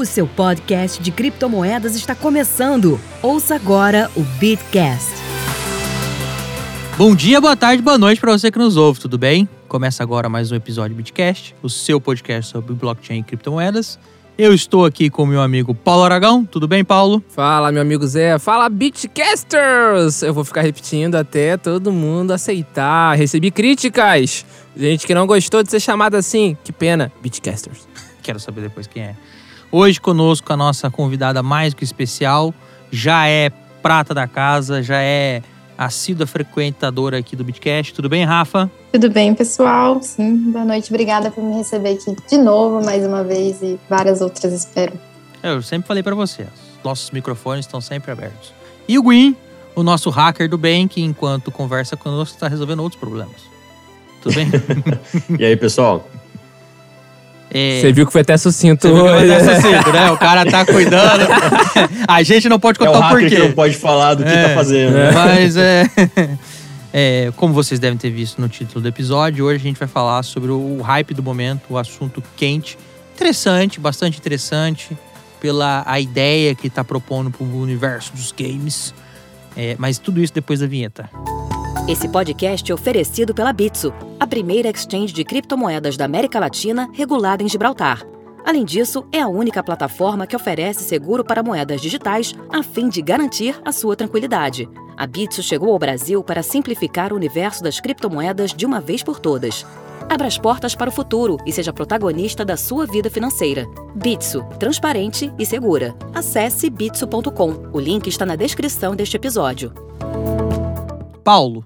O seu podcast de criptomoedas está começando. Ouça agora o Bitcast. Bom dia, boa tarde, boa noite para você que nos ouve, tudo bem? Começa agora mais um episódio do Bitcast, o seu podcast sobre blockchain e criptomoedas. Eu estou aqui com meu amigo Paulo Aragão. Tudo bem, Paulo? Fala, meu amigo Zé. Fala, Bitcasters! Eu vou ficar repetindo até todo mundo aceitar. Recebi críticas. Gente que não gostou de ser chamado assim. Que pena, Bitcasters. Quero saber depois quem é. Hoje conosco a nossa convidada mais que especial. Já é prata da casa, já é assídua frequentadora aqui do Bitcast. Tudo bem, Rafa? Tudo bem, pessoal? Sim, boa noite. Obrigada por me receber aqui de novo, mais uma vez, e várias outras, espero. Eu sempre falei para você, nossos microfones estão sempre abertos. E o Gwyn, o nosso hacker do bem, que enquanto conversa conosco está resolvendo outros problemas. Tudo bem? e aí, pessoal? É... Você viu que foi até sucinto. Você viu que foi até sucinto, né? O cara tá cuidando. A gente não pode contar é o, o porquê. Que não pode falar do que é, tá fazendo. É. Mas é, é. Como vocês devem ter visto no título do episódio, hoje a gente vai falar sobre o hype do momento, o assunto quente. Interessante, bastante interessante, pela a ideia que tá propondo pro universo dos games. É, mas tudo isso depois da vinheta. Esse podcast é oferecido pela Bitso, a primeira exchange de criptomoedas da América Latina regulada em Gibraltar. Além disso, é a única plataforma que oferece seguro para moedas digitais a fim de garantir a sua tranquilidade. A Bitso chegou ao Brasil para simplificar o universo das criptomoedas de uma vez por todas. Abra as portas para o futuro e seja protagonista da sua vida financeira. Bitso, transparente e segura. Acesse bitso.com. O link está na descrição deste episódio. Paulo,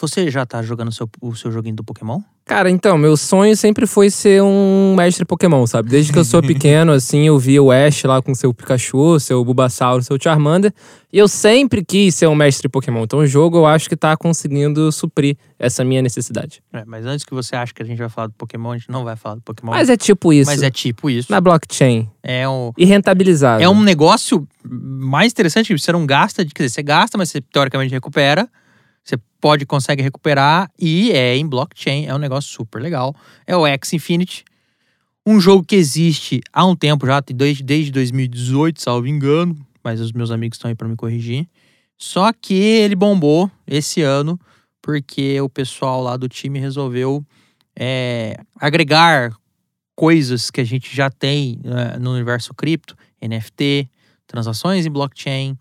você já tá jogando o seu, o seu joguinho do Pokémon? Cara, então, meu sonho sempre foi ser um mestre Pokémon, sabe? Desde que eu sou pequeno, assim, eu via o Ash lá com seu Pikachu, seu Bulbasaur, seu Charmander. E eu sempre quis ser um mestre Pokémon. Então o jogo eu acho que tá conseguindo suprir essa minha necessidade. É, mas antes que você ache que a gente vai falar do Pokémon, a gente não vai falar do Pokémon. Mas é tipo isso. Mas é tipo isso. Na blockchain. É um... E rentabilizável. É um negócio mais interessante, você não gasta, quer dizer, você gasta, mas você teoricamente recupera. Você pode, consegue recuperar e é em blockchain, é um negócio super legal. É o X Infinity, um jogo que existe há um tempo já, desde, desde 2018, salvo engano, mas os meus amigos estão aí para me corrigir. Só que ele bombou esse ano porque o pessoal lá do time resolveu é, agregar coisas que a gente já tem né, no universo cripto, NFT, transações em blockchain,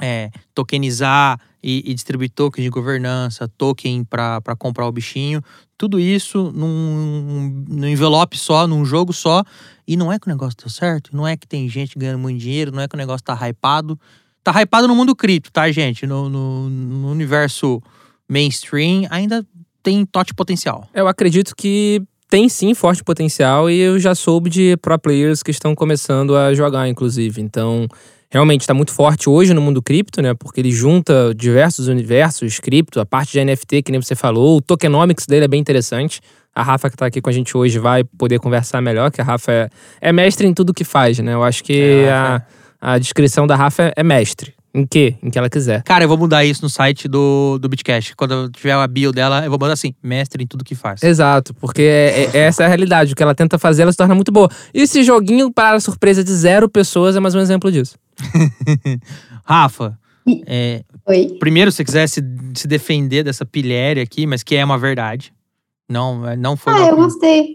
é, tokenizar e, e, distribuir tokens de governança, token para comprar o bichinho, tudo isso num, num, envelope só, num jogo só. E não é que o negócio deu certo, não é que tem gente ganhando muito dinheiro, não é que o negócio tá hypado. Tá hypado no mundo cripto, tá, gente? No, no, no universo mainstream ainda tem tote potencial. Eu acredito que tem sim forte potencial e eu já soube de pro players que estão começando a jogar, inclusive. Então, realmente está muito forte hoje no mundo cripto, né? Porque ele junta diversos universos cripto, a parte de NFT, que nem você falou, o tokenomics dele é bem interessante. A Rafa, que está aqui com a gente hoje, vai poder conversar melhor, que a Rafa é, é mestre em tudo que faz, né? Eu acho que é, a, a descrição da Rafa é mestre. Em quê? Em que ela quiser. Cara, eu vou mudar isso no site do, do Bitcash. Quando eu tiver a bio dela, eu vou mandar assim, mestre em tudo que faz. Exato, porque é, é, essa é a realidade. O que ela tenta fazer, ela se torna muito boa. E esse joguinho, para a surpresa de zero pessoas, é mais um exemplo disso. Rafa, é, Oi. primeiro, se você quiser se, se defender dessa pilhéria aqui, mas que é uma verdade. Não, é, não foi. Ah, uma... eu gostei.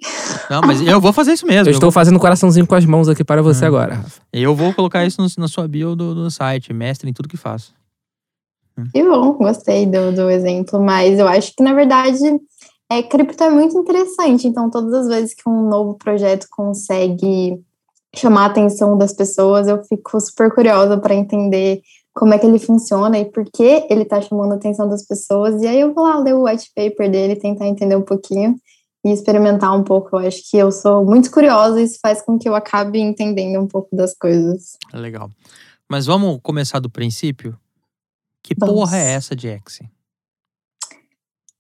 Não, mas eu vou fazer isso mesmo. Eu, eu estou vou... fazendo coraçãozinho com as mãos aqui para você hum. agora, Rafa. Eu vou colocar isso no, na sua bio do, do site, mestre em tudo que faço. Que bom, gostei do, do exemplo, mas eu acho que na verdade é, cripto é muito interessante, então todas as vezes que um novo projeto consegue chamar a atenção das pessoas, eu fico super curiosa para entender como é que ele funciona e por que ele está chamando a atenção das pessoas. E aí eu vou lá ler o white paper dele, tentar entender um pouquinho e experimentar um pouco. Eu acho que eu sou muito curiosa e isso faz com que eu acabe entendendo um pouco das coisas. Legal. Mas vamos começar do princípio? Que vamos. porra é essa de X?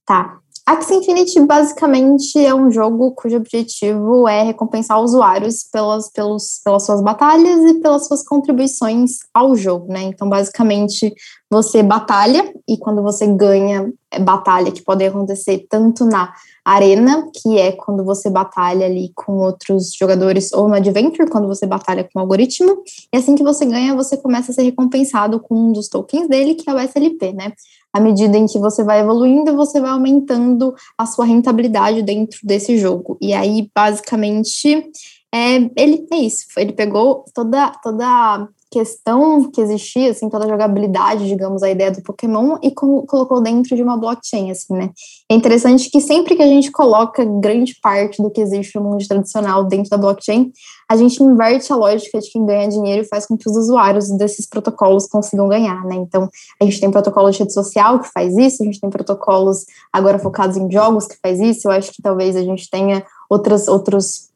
Tá. Axie Infinity basicamente é um jogo cujo objetivo é recompensar usuários pelas, pelos, pelas suas batalhas e pelas suas contribuições ao jogo, né? Então, basicamente, você batalha e quando você ganha é, batalha que podem acontecer tanto na arena, que é quando você batalha ali com outros jogadores, ou no adventure, quando você batalha com o algoritmo, e assim que você ganha, você começa a ser recompensado com um dos tokens dele, que é o SLP, né? À medida em que você vai evoluindo, você vai aumentando a sua rentabilidade dentro desse jogo. E aí, basicamente, é, ele é isso. Ele pegou toda, toda questão que existia, assim, toda a jogabilidade, digamos, a ideia do Pokémon e colocou dentro de uma blockchain, assim, né? É interessante que sempre que a gente coloca grande parte do que existe no mundo tradicional dentro da blockchain, a gente inverte a lógica de quem ganha dinheiro e faz com que os usuários desses protocolos consigam ganhar, né? Então, a gente tem protocolo de rede social que faz isso, a gente tem protocolos agora focados em jogos que faz isso, eu acho que talvez a gente tenha outras, outros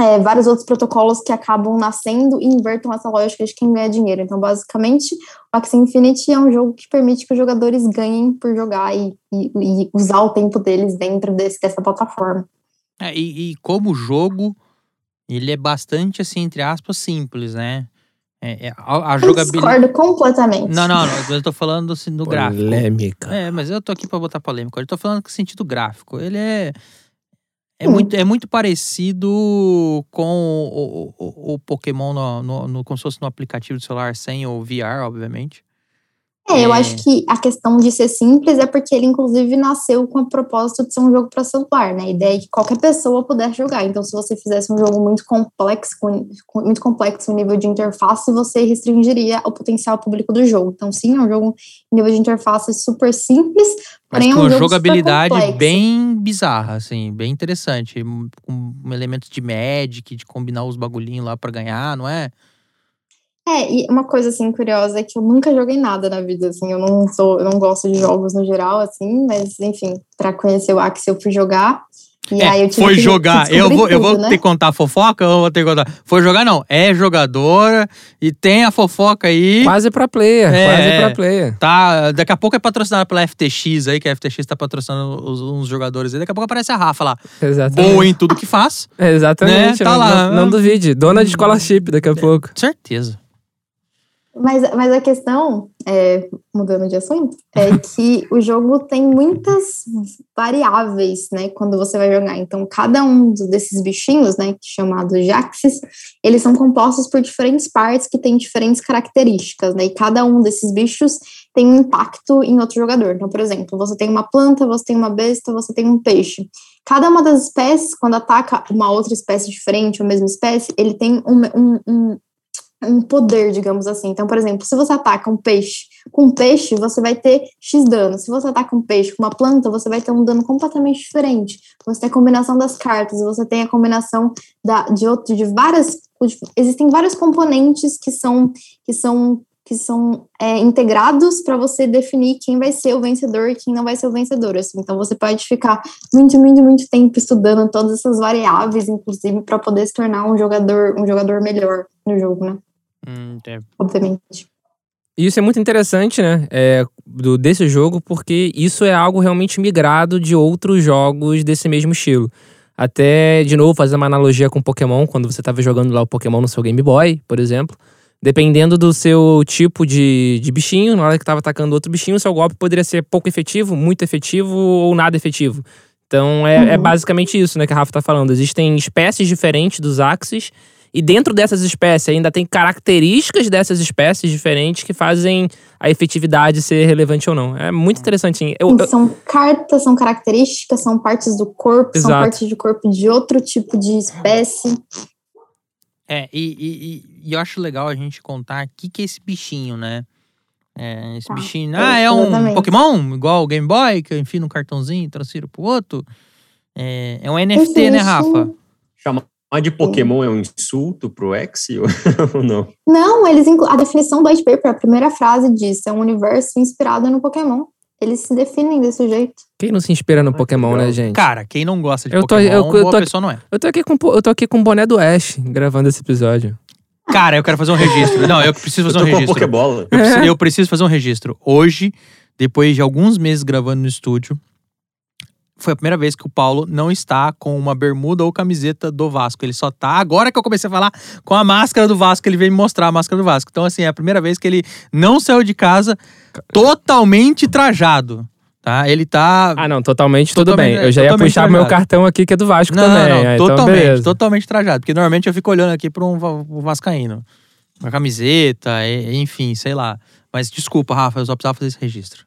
é, vários outros protocolos que acabam nascendo e invertam essa lógica de quem ganha dinheiro. Então, basicamente, o Axie Infinity é um jogo que permite que os jogadores ganhem por jogar e, e, e usar o tempo deles dentro desse, dessa plataforma. É, e, e, como jogo, ele é bastante, assim, entre aspas, simples, né? É, é, a, a jogabilidade. Discordo completamente. Não, não, não. Eu tô falando assim, no gráfico. Polêmica. É, mas eu tô aqui pra botar polêmica. Eu tô falando no sentido gráfico. Ele é é, hum. muito, é muito parecido com o, o, o Pokémon no, no, no, como se fosse no aplicativo do celular sem o VR, obviamente. É, eu acho que a questão de ser simples é porque ele, inclusive, nasceu com a propósito de ser um jogo para celular, né? A ideia é que qualquer pessoa pudesse jogar. Então, se você fizesse um jogo muito complexo, com, muito complexo em nível de interface, você restringiria o potencial público do jogo. Então, sim, é um jogo em nível de interface super simples, mas com é um jogabilidade bem bizarra, assim, bem interessante. Com elementos de magic, de combinar os bagulhinhos lá para ganhar, não é? É, e uma coisa assim curiosa é que eu nunca joguei nada na vida, assim, eu não sou, eu não gosto de jogos no geral, assim, mas enfim, para conhecer o Axie eu fui jogar. E é, aí eu tive foi que, jogar. Que eu vou, tudo, eu vou né? ter que contar fofoca ou vou ter que contar? Foi jogar, não. É jogadora e tem a fofoca aí. Quase pra player, É, quase é. pra player. Tá, daqui a pouco é patrocinada pela FTX aí, que a FTX tá patrocinando os, uns jogadores aí. Daqui a pouco aparece a Rafa lá. Exatamente. Boa em tudo que faz. Exatamente. Né? Tá não, lá. Não, não duvide. Dona de scholarship daqui a pouco. Certeza. Mas, mas a questão, é, mudando de assunto, é que o jogo tem muitas variáveis, né, quando você vai jogar. Então, cada um desses bichinhos, né, chamados Jaxes, eles são compostos por diferentes partes que têm diferentes características, né, e cada um desses bichos tem um impacto em outro jogador. Então, por exemplo, você tem uma planta, você tem uma besta, você tem um peixe. Cada uma das espécies, quando ataca uma outra espécie diferente, ou mesma espécie, ele tem um, um, um um poder, digamos assim. Então, por exemplo, se você ataca um peixe com um peixe, você vai ter X dano. Se você ataca um peixe com uma planta, você vai ter um dano completamente diferente. Você tem a combinação das cartas, você tem a combinação da, de outro, de várias. Existem vários componentes que são que são que são é, integrados para você definir quem vai ser o vencedor e quem não vai ser o vencedor. Assim. Então você pode ficar muito, muito, muito tempo estudando todas essas variáveis, inclusive, para poder se tornar um jogador, um jogador melhor no jogo, né? Hum, é. Obviamente. E isso é muito interessante, né? É, do, desse jogo, porque isso é algo realmente migrado de outros jogos desse mesmo estilo. Até, de novo, fazer uma analogia com Pokémon, quando você estava jogando lá o Pokémon no seu Game Boy, por exemplo. Dependendo do seu tipo de, de bichinho, na hora que estava atacando outro bichinho, seu golpe poderia ser pouco efetivo, muito efetivo ou nada efetivo. Então é, é Uhum. basicamente isso né, que a Rafa tá falando. Existem espécies diferentes dos Axis, e dentro dessas espécies ainda tem características dessas espécies diferentes que fazem a efetividade ser relevante ou não. É muito interessante. Sim. Eu, eu- São cartas, são características, são partes do corpo, são Exato. partes de corpo de outro tipo de espécie. É, e, e- e- eu acho legal a gente contar o que, que é esse bichinho, né? É, esse Tá, bichinho. é, Ah, é um exatamente. Pokémon, igual o Game Boy, que eu enfio no cartãozinho e transfiro pro outro. É, é um NFT, né, Rafa? bichinho- Chamar de Pokémon é um insulto pro X ou não? Não, eles inclu... a definição do white paper, a primeira frase diz, é um universo inspirado no Pokémon. Eles se definem desse jeito. quem não se inspira no Ah, Pokémon, né, gente? Cara, quem não gosta de Eu tô- Pokémon, eu- eu boa tô- pessoa não é. Eu tô aqui com eu tô aqui com o boné do Ash gravando esse episódio. Cara, eu quero fazer um registro. Não, eu preciso Eu fazer tô um registro. Pokébola. Eu preciso, eu preciso fazer um registro. Hoje, depois de alguns meses gravando no estúdio, foi a primeira vez que o Paulo não está com uma bermuda ou camiseta do Vasco. Ele só tá, agora que eu comecei a falar, com a máscara do Vasco. Ele veio me mostrar a máscara do Vasco. Então, assim, é a primeira vez que ele não saiu de casa totalmente trajado. Tá? Ele tá. Ah, não, totalmente, tudo Totalmente, bem. Eu já ia puxar meu trajado. cartão aqui, que é do Vasco Não, também. não, Ah, então, totalmente, beleza. totalmente trajado. Porque normalmente eu fico olhando aqui para um um vascaíno. Uma camiseta, enfim, sei lá. Mas desculpa, Rafa, eu só precisava fazer esse registro.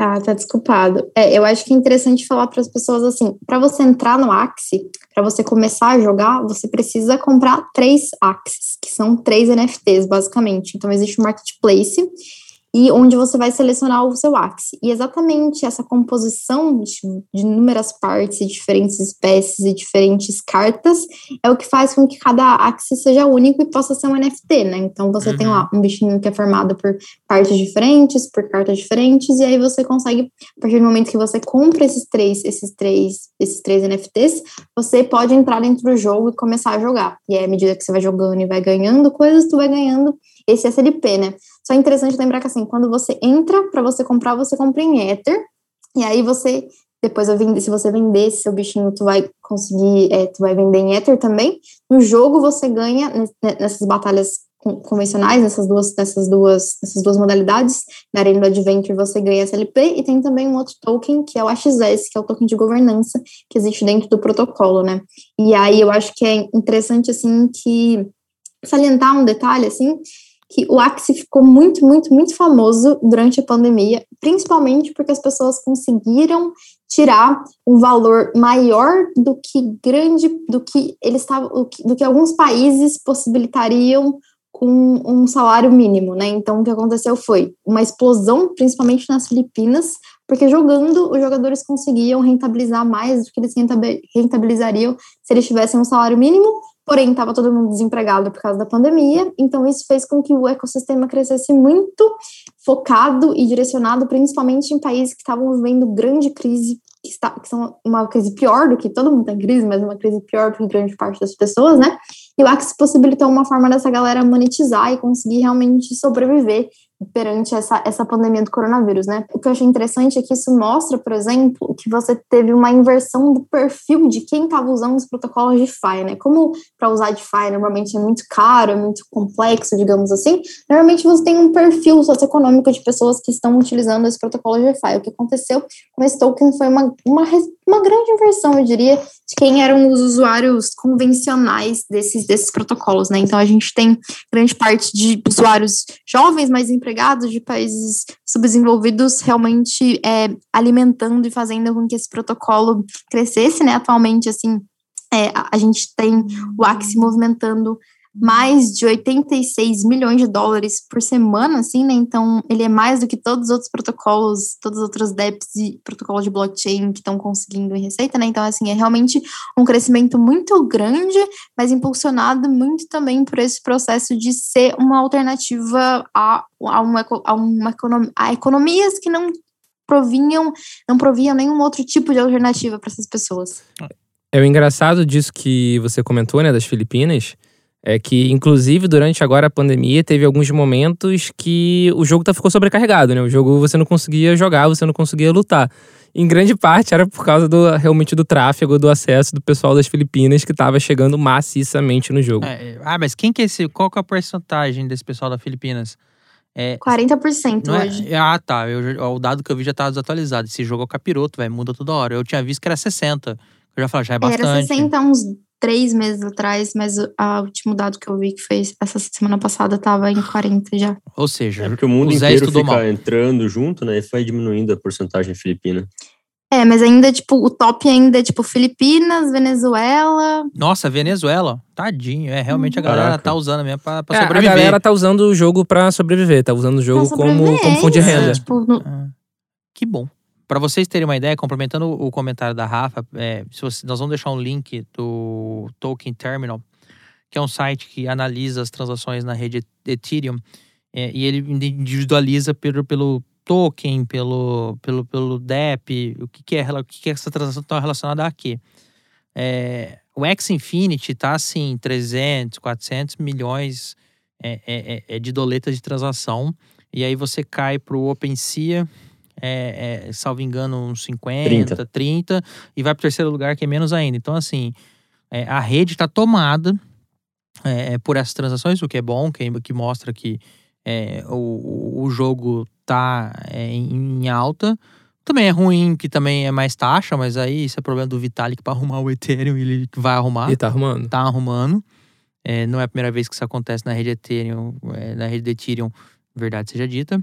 Tá, tá desculpado. É, eu acho que é interessante falar para as pessoas assim, para você entrar no Axie, para você começar a jogar, você precisa comprar três Axies, que são três NFTs, basicamente. Então, existe um marketplace e onde você vai selecionar o seu Axie. E exatamente essa composição de, inúmeras partes, e diferentes espécies e diferentes cartas é o que faz com que cada Axie seja único e possa ser um NFT, né? Então, você tem Uhum. lá um bichinho que é formado por partes diferentes, por cartas diferentes, e aí você consegue, a partir do momento que você compra esses três, esses três, esses três NFTs, você pode entrar dentro do jogo e começar a jogar. E aí, à medida que você vai jogando e vai ganhando coisas, tu vai ganhando esse SLP, né? Só é interessante lembrar que assim, quando você entra para você comprar, você compra em Ether, e aí você depois se você vender esse seu bichinho, tu vai conseguir, é, tu vai vender em Ether também. No jogo você ganha ne- nessas batalhas con- convencionais, nessas duas, nessas duas, nessas duas modalidades. Na Arena do Adventure você ganha SLP e tem também um outro token que é o AXS, que é o token de governança que existe dentro do protocolo, né? E aí eu acho que é interessante assim que salientar um detalhe assim que o Axie ficou muito, muito, muito famoso durante a pandemia, principalmente porque as pessoas conseguiram tirar um valor maior do que grande, do que eles estavam, do que alguns países possibilitariam com um salário mínimo, né? Então o que aconteceu foi uma explosão, principalmente nas Filipinas, porque jogando os jogadores conseguiam rentabilizar mais do que eles rentabi- rentabilizariam se eles tivessem um salário mínimo, porém estava todo mundo desempregado por causa da pandemia, então isso fez com que o ecossistema crescesse muito focado e direcionado principalmente em países que estavam vivendo grande crise, que, está, que são uma crise pior do que todo mundo está em crise, mas uma crise pior do que grande parte das pessoas, né? E o Axie possibilitou uma forma dessa galera monetizar e conseguir realmente sobreviver perante essa, essa pandemia do coronavírus, né? O que eu achei interessante é que isso mostra, por exemplo, que você teve uma inversão do perfil de quem estava usando os protocolos de DeFi, né? Como para usar DeFi normalmente é muito caro, é muito complexo, digamos assim, normalmente você tem um perfil socioeconômico de pessoas que estão utilizando esse protocolo de DeFi. O que aconteceu com esse token foi uma, uma, uma grande inversão, eu diria, de quem eram os usuários convencionais desses, desses protocolos, né? Então a gente tem grande parte de usuários jovens, mais de países subdesenvolvidos realmente é, alimentando e fazendo com que esse protocolo crescesse, né? Atualmente, assim, é, a, gente tem o Axie movimentando mais de 86 milhões de dólares por semana, assim, né? Então, ele é mais do que todos os outros protocolos, todos os outros DEPs e protocolos de blockchain que estão conseguindo em receita, né? Então, assim, é realmente um crescimento muito grande, mas impulsionado muito também por esse processo de ser uma alternativa a, a, uma, a, uma economia, a economias que não provinham, não proviam nenhum outro tipo de alternativa para essas pessoas. É o engraçado disso que você comentou, né, das Filipinas, é que, inclusive, durante agora a pandemia, teve alguns momentos que o jogo tá, ficou sobrecarregado, né? O jogo você não conseguia jogar, você não conseguia lutar. Em grande parte era por causa do realmente do tráfego, do acesso do pessoal das Filipinas que estava chegando maciçamente no jogo. É, é, ah, mas quem que é esse. Qual que é a porcentagem desse pessoal da Filipinas? É, 40% não é- hoje. ah, tá. Eu, o dado que eu vi já tava desatualizado. Esse jogo é o capiroto, velho. Muda toda hora. Eu tinha visto que era 60. Eu já falei, já é bastante. Era 60 há uns três meses atrás, mas o a último dado que eu vi que foi essa semana passada estava em 40 já. Ou seja, É porque o mundo o inteiro fica mal. entrando junto, né? E foi diminuindo a porcentagem filipina. É, mas ainda, tipo, o top ainda é, tipo, Filipinas, Venezuela. Nossa, Venezuela. Tadinho. É, realmente a galera Caraca. tá usando mesmo pra, pra É, a sobreviver. galera tá usando o jogo pra sobreviver, tá usando o jogo como, como fonte de é renda. Tipo, no- Ah, que bom. Pra vocês terem uma ideia, complementando o comentário da Rafa, é, você- nós vamos deixar um link do Token Terminal, que é um site que analisa as transações na rede Ethereum é, e ele individualiza pelo, pelo token, pelo, pelo, pelo DEP, o que, que é o que, que essa transação está relacionada a quê. É, o X Infinity tá assim, 300, 400 milhões é, é, é, é de doletas de transação. E aí você cai pro OpenSea, é, é, salvo engano, uns 50, 30, 30. e vai pro terceiro lugar, que é menos ainda. Então, assim, é, a rede está tomada é, por essas transações, o que é bom, que, que mostra que é, o, o jogo tá é, em, em alta. também é ruim, que também é mais taxa, mas aí isso é problema do Vitalik para arrumar o Ethereum, ele vai arrumar. E tá arrumando. Tá arrumando. É, não é a primeira vez que isso acontece na rede Ethereum, é, na rede de Ethereum, verdade seja dita.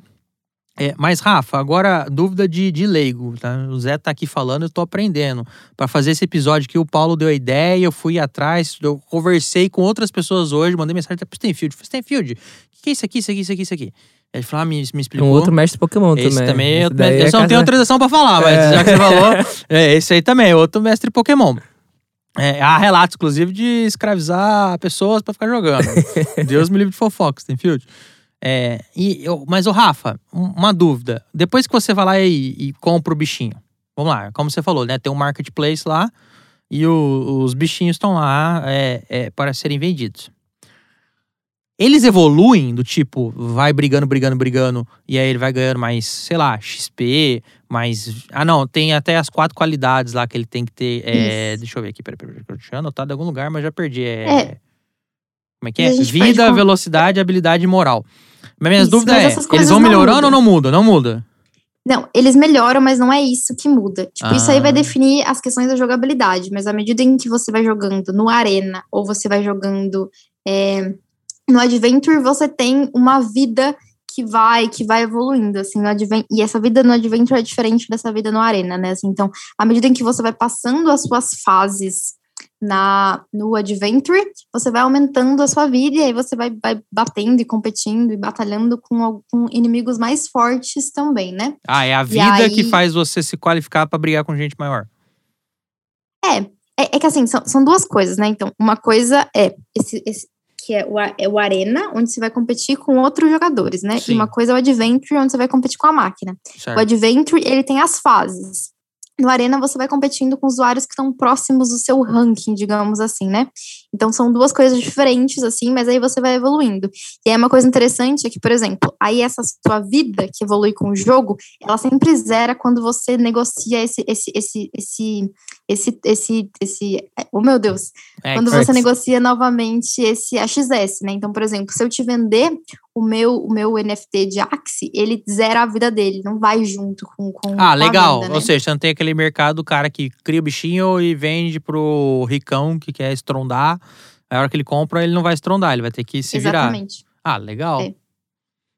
É, mas, Rafa, agora dúvida de, de leigo, tá? O Zé tá aqui falando, eu tô aprendendo. Para fazer esse episódio que o Paulo deu a ideia, eu fui atrás, eu conversei com outras pessoas hoje, mandei mensagem até pro Stenfield. Falei, Stenfield, o que é isso aqui, isso aqui, isso aqui, isso aqui? Ele falou, ah, me, me explicou. um outro mestre Pokémon esse também. também, Esse outro daí mestre. é Eu só não tenho autorização pra falar, mas É. já que você falou, é, esse aí também, outro mestre Pokémon. É, há relatos, inclusive, de escravizar pessoas pra ficar jogando. Deus me livre de fofoca, Stenfield. É, e eu, mas, o Rafa, um- uma dúvida. Depois que você vai lá e, e compra o bichinho, vamos lá, como você falou, né? Tem um marketplace lá e o- os bichinhos estão lá é, é, para serem vendidos. Eles evoluem do tipo, vai brigando, brigando, brigando, e aí ele vai ganhando mais, sei lá, XP, mais. Ah, não, tem até as quatro qualidades lá que ele tem que ter. é, deixa eu ver aqui, peraí, peraí, peraí, eu tinha anotado em algum lugar, mas já perdi. É. Como é que é? pode Vida, velocidade, habilidade e moral. Mas minhas Isso, dúvidas mas é, eles vão melhorando ou não muda? Não muda. Não, eles melhoram, mas não é isso que muda. Tipo, isso aí vai Ah. definir as questões da jogabilidade, mas à medida em que você vai jogando no Arena ou você vai jogando é, no Adventure, você tem uma vida que vai que vai evoluindo, assim, no Adven e essa vida no Adventure é diferente dessa vida no Arena, né? Assim, então, à medida em que você vai passando as suas fases na no Adventure, você vai aumentando a sua vida e aí você vai, vai batendo e competindo e batalhando com, com inimigos mais fortes também, né? Ah, é a vida que aí- faz você se qualificar pra brigar com gente maior. É, é, é que assim, são, são duas coisas, né? Então, uma coisa é esse, esse que é o, é o Arena, onde você vai competir com outros jogadores, né? Sim. E uma coisa é o Adventure, onde você vai competir com a máquina. O Certo? Adventure, ele tem as fases. No Arena, você vai competindo com usuários que estão próximos do seu ranking, digamos assim, né? Então, são duas coisas diferentes, assim, mas aí você vai evoluindo. E aí, uma coisa interessante é que, por exemplo, aí essa sua vida que evolui com o jogo, ela sempre zera quando você negocia esse, esse, esse, esse, esse, esse, esse, oh meu Deus, É, quando você negocia novamente esse AXS, né? Então, por exemplo, se eu te vender o meu, o meu NFT de Axie, ele zera a vida dele, não vai junto com, com com Ah, a legal. venda, né? Ou seja, você não tem aquele mercado do cara que cria o bichinho e vende pro ricão que quer estrondar. A hora que ele compra, ele não vai estrondar, ele vai ter que se virar. Exatamente. Ah, legal. É.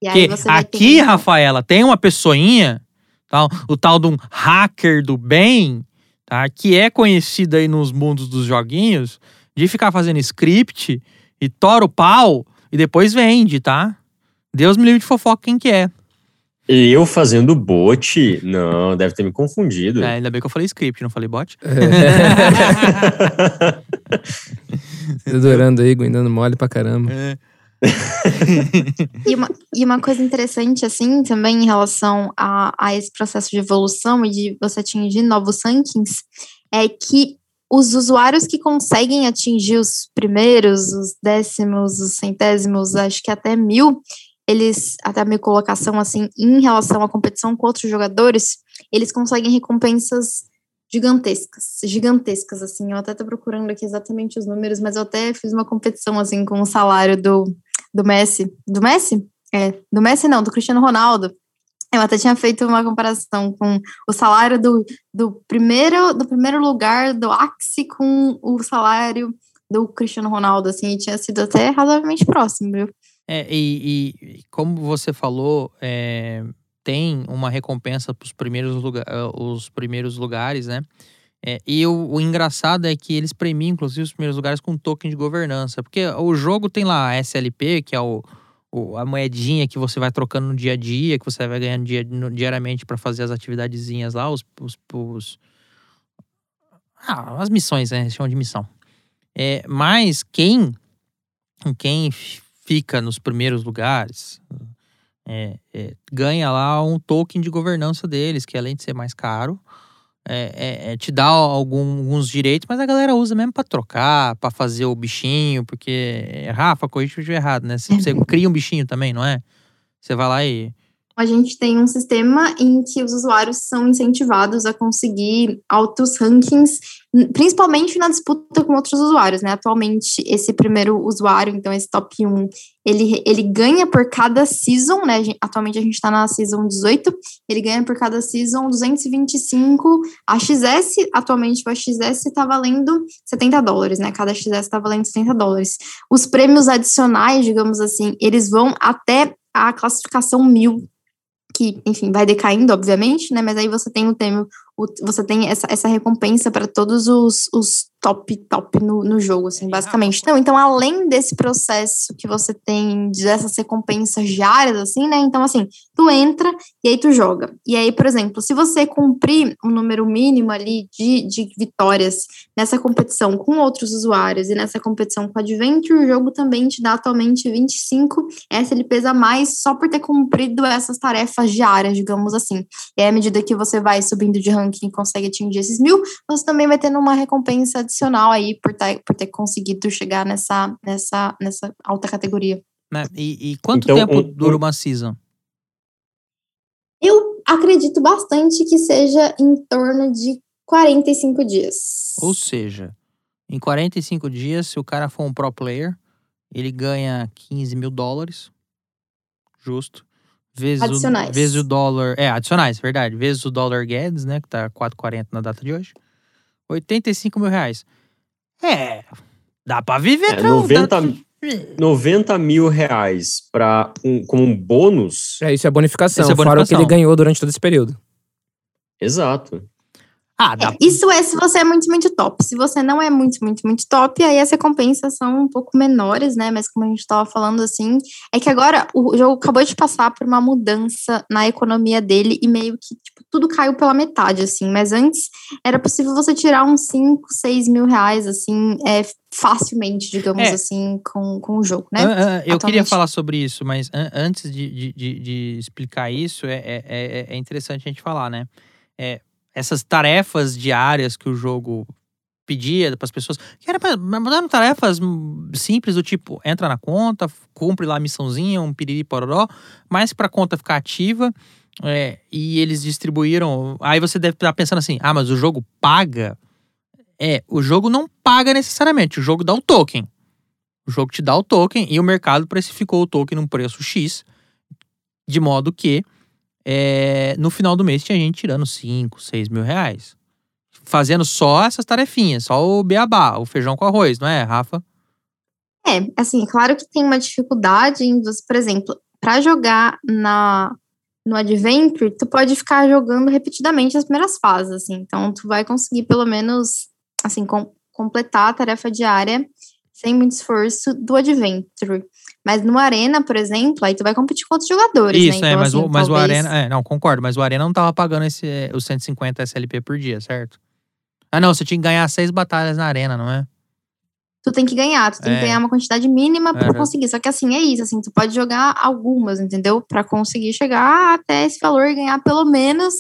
E Porque aqui, ter... Rafaela, tem uma pessoinha, tal, o tal de um hacker do bem, tá? Que é conhecido aí nos mundos dos joguinhos, de ficar fazendo script e tora o pau e depois vende, tá? Deus me livre de fofoca quem que é. E eu fazendo bot? Não, deve ter me confundido. É, ainda bem que eu falei script, não falei bot. Adorando aí, dando mole pra caramba. É. E uma, e uma coisa interessante, assim, também em relação a, a esse processo de evolução e de você atingir novos rankings, é que os usuários que conseguem atingir os primeiros, os décimos, os centésimos, acho que até mil, eles, até a minha colocação, assim, em relação à competição com outros jogadores, eles conseguem recompensas gigantescas, gigantescas, assim, eu até tô procurando aqui exatamente os números, mas eu até fiz uma competição, assim, com o salário do, do Messi, do Messi? É, do Messi não, do Cristiano Ronaldo, eu até tinha feito uma comparação com o salário do, do, primeiro, do primeiro lugar do Axie com o salário do Cristiano Ronaldo, assim, e tinha sido até razoavelmente próximo, viu? É, e, e como você falou, é, tem uma recompensa para os primeiros, lugar, os primeiros lugares, né? É, e o, o engraçado é que eles premiam, inclusive, os primeiros lugares com token de governança. Porque o jogo tem lá a SLP, que é o, o- a moedinha que você vai trocando no dia a dia, que você vai ganhando dia, no- diariamente para fazer as atividadezinhas lá, os, os, os- ah, as missões, né? Eles chamam de missão. É, mas quem, quem fica nos primeiros lugares é, é, ganha lá um token de governança deles, que além de ser mais caro, é, é- é te dá algum- alguns direitos, mas a galera usa mesmo pra trocar, pra fazer o bichinho, porque, Rafa, corrija estiver errado, né? Você, você cria um bichinho também, não é? Você vai lá e. a gente tem um sistema em que os usuários são incentivados a conseguir altos rankings, principalmente na disputa com outros usuários, né? Atualmente, esse primeiro usuário, então esse top 1, ele, ele ganha por cada season, né? Atualmente a gente está na season 18, ele ganha por cada season 225. A XS, atualmente o XS está valendo 70 dólares, né? Cada XS está valendo 70 dólares. Os prêmios adicionais, digamos assim, eles vão até a classificação 1000 que, enfim, vai decaindo, obviamente, né? Mas aí você tem o tema, você tem essa, essa recompensa para todos os, os top, top no, no jogo, assim, basicamente. Então, então, além desse processo que você tem dessas recompensas diárias, assim, né? Então, assim, tu entra e aí tu joga. E aí, por exemplo, se você cumprir um número mínimo ali de, de vitórias nessa competição com outros usuários e nessa competição com Adventure, o jogo também te dá atualmente 25 SLPs a mais só por ter cumprido essas tarefas diárias, digamos assim. E aí, à medida que você vai subindo de ranking e consegue atingir esses mil, você também vai tendo uma recompensa adicional aí por ter, por ter conseguido chegar nessa, nessa, nessa alta categoria. Né? E, e quanto então, tempo um, dura uma season? Eu acredito bastante que seja em torno de 45 dias. Ou seja, em 45 dias, se o cara for um pro player, ele ganha 15 mil dólares. Justo. Vezes adicionais. O, vezes o dólar. É, adicionais, verdade. Vezes o dólar Guedes, né? Que tá 4,40 na data de hoje. 85 mil reais. É, dá pra viver. É, 90, 90 mil reais pra um, como um bônus. É, isso é bonificação, isso é bonificação. fora o que ele ganhou durante todo esse período. Exato. Ah, dá. É, isso é se você é muito, muito top. Se você não é muito, muito, muito top, aí as recompensas são um pouco menores, né? Mas como a gente estava falando assim, é que agora o jogo acabou de passar por uma mudança na economia dele e meio que tipo, tudo caiu pela metade, assim. Mas antes era possível você tirar uns 5, 6 mil reais, assim, é, facilmente, digamos é. assim, com, com o jogo, né? Uh, uh, eu queria falar sobre isso, mas antes de, de, de, de explicar isso, é, é, é, é interessante a gente falar, né? É, essas tarefas diárias que o jogo pedia para as pessoas, que era mandando tarefas simples do tipo, entra na conta, cumpre lá a missãozinha, um piriri pororó, mas para a conta ficar ativa, é, e eles distribuíram, aí você deve estar pensando assim, ah, mas o jogo paga? É, o jogo não paga necessariamente, o jogo dá o token. O jogo te dá o token e o mercado precificou o token num preço X, de modo que é, no final do mês tinha gente tirando 5, 6 mil reais. Fazendo só essas tarefinhas, só o beabá, o feijão com arroz, não é, Rafa? É, assim, claro que tem uma dificuldade em, por exemplo, para jogar na no Adventure, tu pode ficar jogando repetidamente as primeiras fases, assim. Então, tu vai conseguir pelo menos, assim, com, completar a tarefa diária sem muito esforço do Adventure. Mas no Arena, por exemplo, aí tu vai competir com outros jogadores, Isso, né? Então, é, mas, assim, o, mas talvez... o Arena. É, não, concordo, mas o Arena não tava pagando esse, eh, os 150 SLP por dia, certo? Ah, não, você tinha que ganhar seis batalhas na Arena, não é? Tu tem que ganhar, tu tem é. que ganhar uma quantidade mínima para conseguir. Só que assim, é isso, assim, tu pode jogar algumas, entendeu? Para conseguir chegar até esse valor e ganhar pelo menos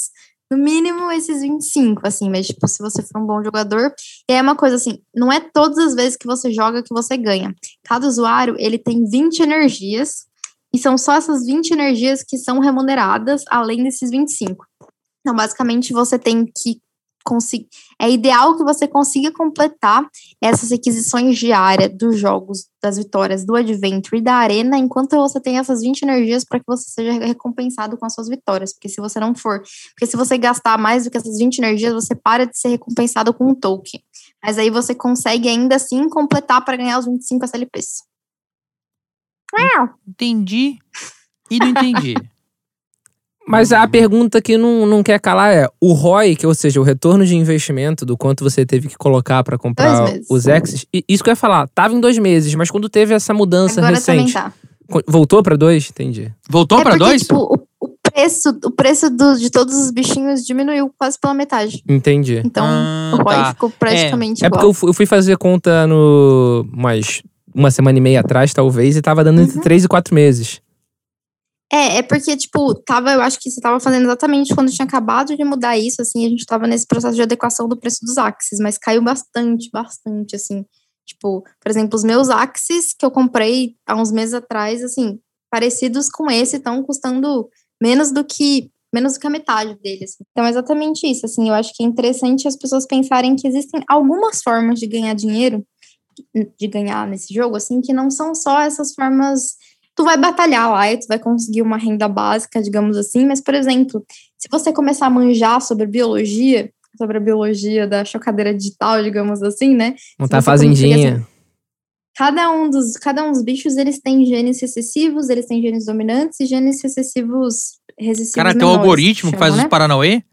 no mínimo esses 25, assim, mas tipo, se você for um bom jogador, é uma coisa assim, não é todas as vezes que você joga que você ganha. Cada usuário, ele tem 20 energias, e são só essas 20 energias que são remuneradas, além desses 25. Então, basicamente, você tem que é ideal que você consiga completar essas requisições diárias dos jogos, das vitórias do Adventure e da Arena, enquanto você tem essas 20 energias para que você seja recompensado com as suas vitórias. Porque se você não for, porque se você gastar mais do que essas 20 energias, você para de ser recompensado com um token. Mas aí você consegue ainda assim completar para ganhar os 25 SLPs. Entendi e não entendi. Mas a pergunta que não, não quer calar é: o ROI, que ou seja, o retorno de investimento do quanto você teve que colocar para comprar os Exes, isso que eu ia falar, tava em dois meses, mas quando teve essa mudança Agora recente. Tá. Voltou para dois? Entendi. Voltou é para dois? Tipo, o, o, preço, o preço do, de todos os bichinhos diminuiu quase pela metade. Entendi. Então ah, o ROI tá. ficou praticamente é. igual. É porque eu fui fazer conta no. mais uma semana e meia atrás, talvez, e tava dando entre uhum. três e quatro meses. É, é porque, tipo, tava, eu acho que você tava fazendo exatamente quando tinha acabado de mudar isso, assim, a gente tava nesse processo de adequação do preço dos Axis, mas caiu bastante, bastante, assim. Tipo, por exemplo, os meus Axis que eu comprei há uns meses atrás, assim, parecidos com esse, estão custando menos do que menos do que a metade deles. Então é exatamente isso, assim, eu acho que é interessante as pessoas pensarem que existem algumas formas de ganhar dinheiro, de ganhar nesse jogo, assim, que não são só essas formas tu vai batalhar lá e tu vai conseguir uma renda básica, digamos assim, mas, por exemplo, se você começar a manjar sobre biologia, sobre a biologia da chocadeira digital, digamos assim, né? Montar a fazendinha. Assim, cada um dos cada um dos bichos eles têm genes recessivos, eles têm genes dominantes e genes recessivos recessivos Cara, tem um algoritmo que faz né? os Paranauê?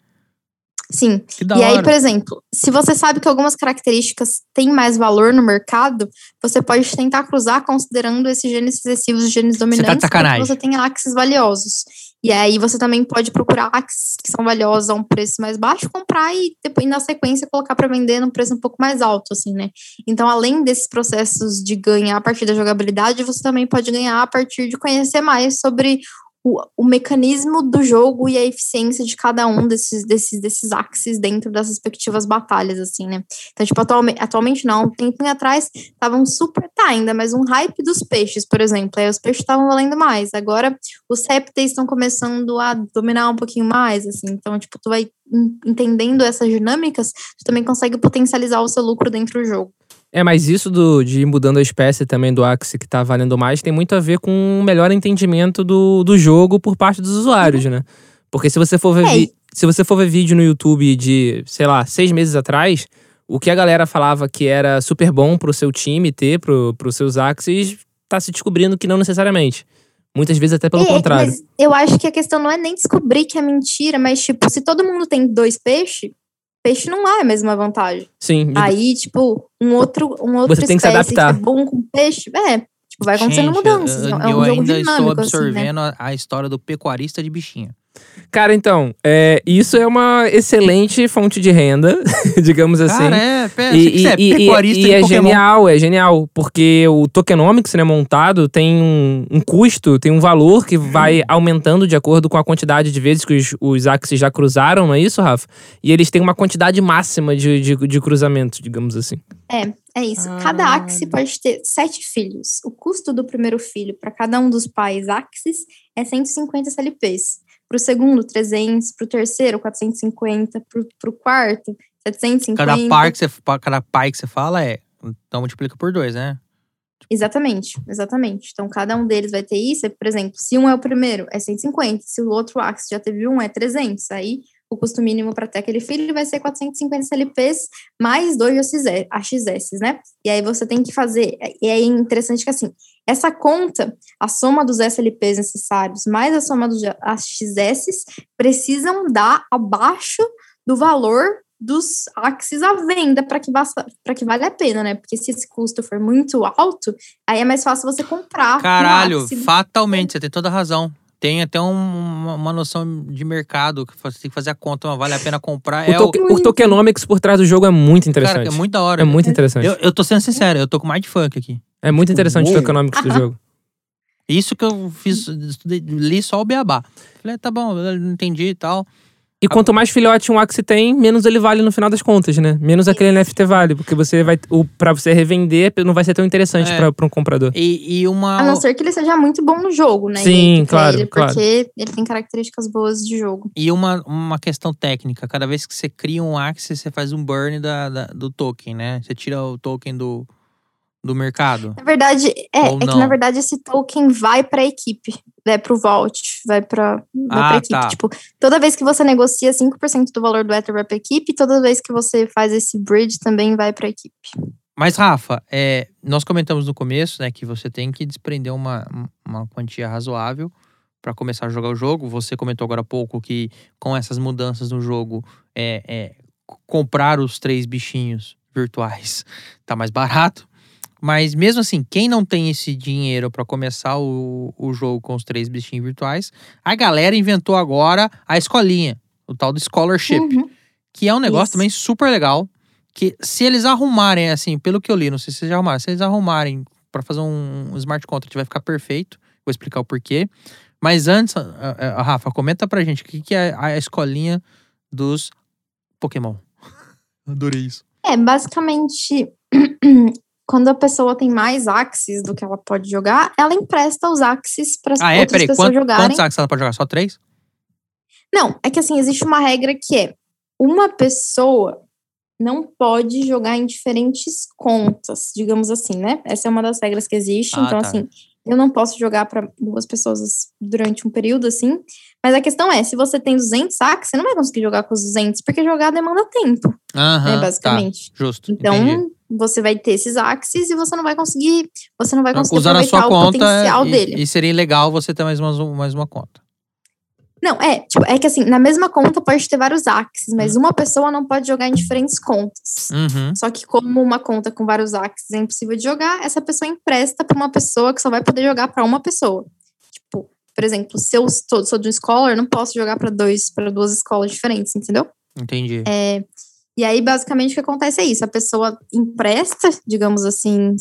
Sim. E aí, por exemplo, se você sabe que algumas características têm mais valor no mercado, você pode tentar cruzar considerando esses genes recessivos e genes dominantes tá de para sacanagem. você tenha axes valiosos. E aí você também pode procurar axes que são valiosos a um preço mais baixo, comprar e depois na sequência colocar para vender num preço um pouco mais alto, assim, né? Então, além desses processos de ganhar a partir da jogabilidade, você também pode ganhar a partir de conhecer mais sobre o, o mecanismo do jogo e a eficiência de cada um desses, desses, desses axes dentro das respectivas batalhas, assim, né? Então, tipo, atualmente, atualmente não, um tempinho atrás estavam super, tá ainda, mas um hype dos peixes, por exemplo, aí os peixes estavam valendo mais, agora os répteis estão começando a dominar um pouquinho mais, assim, então, tipo, tu vai en- entendendo essas dinâmicas, tu também consegue potencializar o seu lucro dentro do jogo. É, mas isso do, de ir mudando a espécie também do Axie que tá valendo mais tem muito a ver com um melhor entendimento do, do jogo por parte dos usuários, né? Porque se você for ver, É, vi- se você for ver vídeo no YouTube de, sei lá, seis meses atrás, o que a galera falava que era super bom pro seu time ter, pro, pros seus Axies, tá se descobrindo que não necessariamente. Muitas vezes até pelo É, contrário. Mas eu acho que a questão não é nem descobrir que é mentira, mas, tipo, se todo mundo tem dois peixes, peixe não é a mesma vantagem. Sim, de- Aí, tipo, um outro, um outro Você tem que se adaptar. é bom com peixe, é, tipo, vai acontecendo Gente, mudanças. Eu, é um eu jogo ainda dinâmico, estou assim, né? absorvendo a, a história do pecuarista de bichinho. Cara, então, é, isso é uma excelente fonte de renda, digamos assim. Cara, é, pera, E, quiser, e- e- pecuarista e de é Pokémon. genial, é genial, porque o tokenomics né, montado tem um, um custo, tem um valor que vai aumentando de acordo com a quantidade de vezes que os, os axes já cruzaram, não é isso, Rafa? E eles têm uma quantidade máxima de, de, de cruzamentos, digamos assim. É isso. Cada Ah. Axie pode ter sete filhos. O custo do primeiro filho para cada um dos pais Axis é 150 CLPs. Para o segundo, 300. Para o terceiro, 450. Para o quarto, 750. Cada, par que você, cada pai que você fala é. Então multiplica por dois, né? Exatamente, exatamente. Então, cada um deles vai ter isso. Por exemplo, se um é o primeiro, é 150. Se o outro Axis já teve um, é 300. Aí, o custo mínimo para ter aquele filho vai ser 450 CLPs mais dois AXS, AXS, né? E aí você tem que fazer. E é interessante que, assim, essa conta, a soma dos SLPs necessários mais a soma dos AXS, precisam dar abaixo do valor dos Axis à venda para que, para que vale a pena, né? Porque se esse custo for muito alto, aí é mais fácil você comprar. um Caralho, Axie. fatalmente, você tem toda a razão. Tem até um- uma, uma noção de mercado que você tem que fazer a conta, mas vale a pena comprar. O, é o, to- o tokenomics por trás do jogo é muito interessante. cara, é muito da hora. É muito interessante. Eu, eu tô sendo sincero, eu tô com mind funk aqui. É muito interessante o tokenomics do jogo. Isso que eu fiz, estudei, li só o beabá. Falei, tá bom, eu não entendi e tal. E quanto mais filhote um Axie tem, menos ele vale no final das contas, né? Menos aquele NFT vale, porque você vai. O, pra você revender, não vai ser tão interessante É. pra, pra um comprador. E, e uma. A não ser que ele seja muito bom no jogo, né? Sim, claro, ele claro. Porque ele tem características boas de jogo. E uma, uma questão técnica, cada vez que você cria um Axie, você faz um burn da, da- do token, né? Você tira o token do, do mercado. Na verdade, é, é que na verdade esse token vai para a equipe, vai para o Vault, vai para Ah, pra equipe. tá. Tipo, toda vez que você negocia 5% do valor do Ether vai para a equipe, toda vez que você faz esse bridge também vai para a equipe. Mas, Rafa, é, nós comentamos no começo, né, que você tem que desprender uma, uma quantia razoável para começar a jogar o jogo. Você comentou agora há pouco que com essas mudanças no jogo, é, é, comprar os três bichinhos virtuais tá mais barato. Mas mesmo assim, quem não tem esse dinheiro para começar o, o jogo com os três bichinhos virtuais, a galera inventou agora a escolinha, o tal do scholarship Uhum. que é um negócio Isso. também super legal. Que se eles arrumarem, assim, pelo que eu li, não sei se vocês já arrumaram, se eles arrumarem pra fazer um, um smart contract, vai ficar perfeito. Vou explicar o porquê. Mas antes, a, a- a Rafa, comenta pra gente o que, que é a escolinha dos Pokémon. Adorei isso. É, basicamente, quando a pessoa tem mais axes do que ela pode jogar, ela empresta os axes para Ah, é? outras Peraí, pessoas jogarem. quantos axes ela pode jogar? Só três? Não, é que assim, existe uma regra que é uma pessoa não pode jogar em diferentes contas, digamos assim, né? Essa é uma das regras que existe. Ah, então, tá. assim, eu não posso jogar para duas pessoas durante um período assim. Mas a questão é, se você tem 200 saques, você não vai conseguir jogar com os 200, porque jogar demanda tempo, Aham, né, tá. basicamente. Justo. Então, entendi. Você vai ter esses axes e você não vai conseguir, você não vai conseguir Usar aproveitar sua o conta potencial e, dele. e seria legal você ter mais uma, mais uma conta. Não, é, tipo, é que assim, na mesma conta pode ter vários axes, mas uma pessoa não pode jogar em diferentes contas. Uhum. Só que como uma conta com vários axes é impossível de jogar, essa pessoa empresta para uma pessoa que só vai poder jogar para uma pessoa. Tipo, por exemplo, se eu sou, sou de um scholar, eu não posso jogar para dois, para duas escolas diferentes, entendeu? Entendi. É, e aí, basicamente, o que acontece é isso: a pessoa empresta, digamos assim,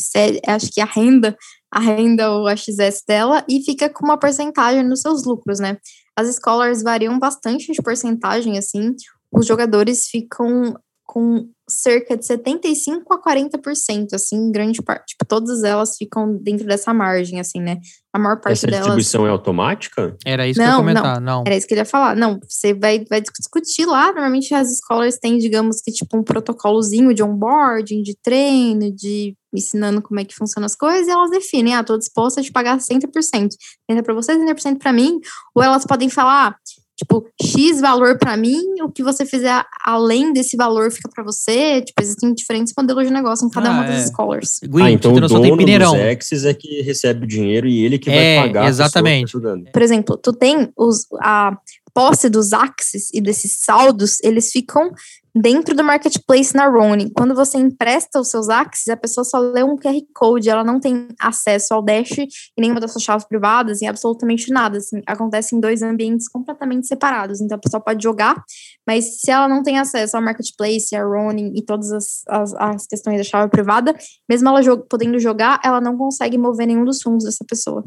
acho que a renda, a renda ou a XS dela, e fica com uma porcentagem nos seus lucros, né? As scholars variam bastante de porcentagem, assim, os jogadores ficam com cerca de 75% a 40%, assim, grande parte. Tipo, todas elas ficam dentro dessa margem, assim, né? A maior parte Essa delas. distribuição é automática? Era isso que eu ia Não, comentar. Não. Era isso que eu ia falar. Não, você vai, vai discutir lá. Normalmente as escolas têm, digamos que, tipo, um protocolozinho de onboarding, de treino, de ensinando como é que funcionam as coisas, e elas definem, ah, tô disposta a te pagar 100%. 30% para você, 30% para mim. Ou elas podem falar, tipo, X valor para mim, o que você fizer além desse valor fica para você. Tipo, existem diferentes modelos de negócio em cada Ah, uma das é. scholars. Gwen, ah, então você o dono tem dos Exes é que recebe o dinheiro e ele que É, vai pagar exatamente. tá jogando. por exemplo, tu tem os, a posse dos axes e desses saldos, eles ficam dentro do marketplace na Ronin. Quando você empresta os seus axes, a pessoa só lê um QR Code, ela não tem acesso ao Dash e nenhuma das suas chaves privadas, em absolutamente nada. Assim, acontece em dois ambientes completamente separados. Então a pessoa pode jogar, mas se ela não tem acesso ao marketplace, a Ronin e todas as, as, as questões da chave privada, mesmo ela jo podendo jogar, ela não consegue mover nenhum dos fundos dessa pessoa.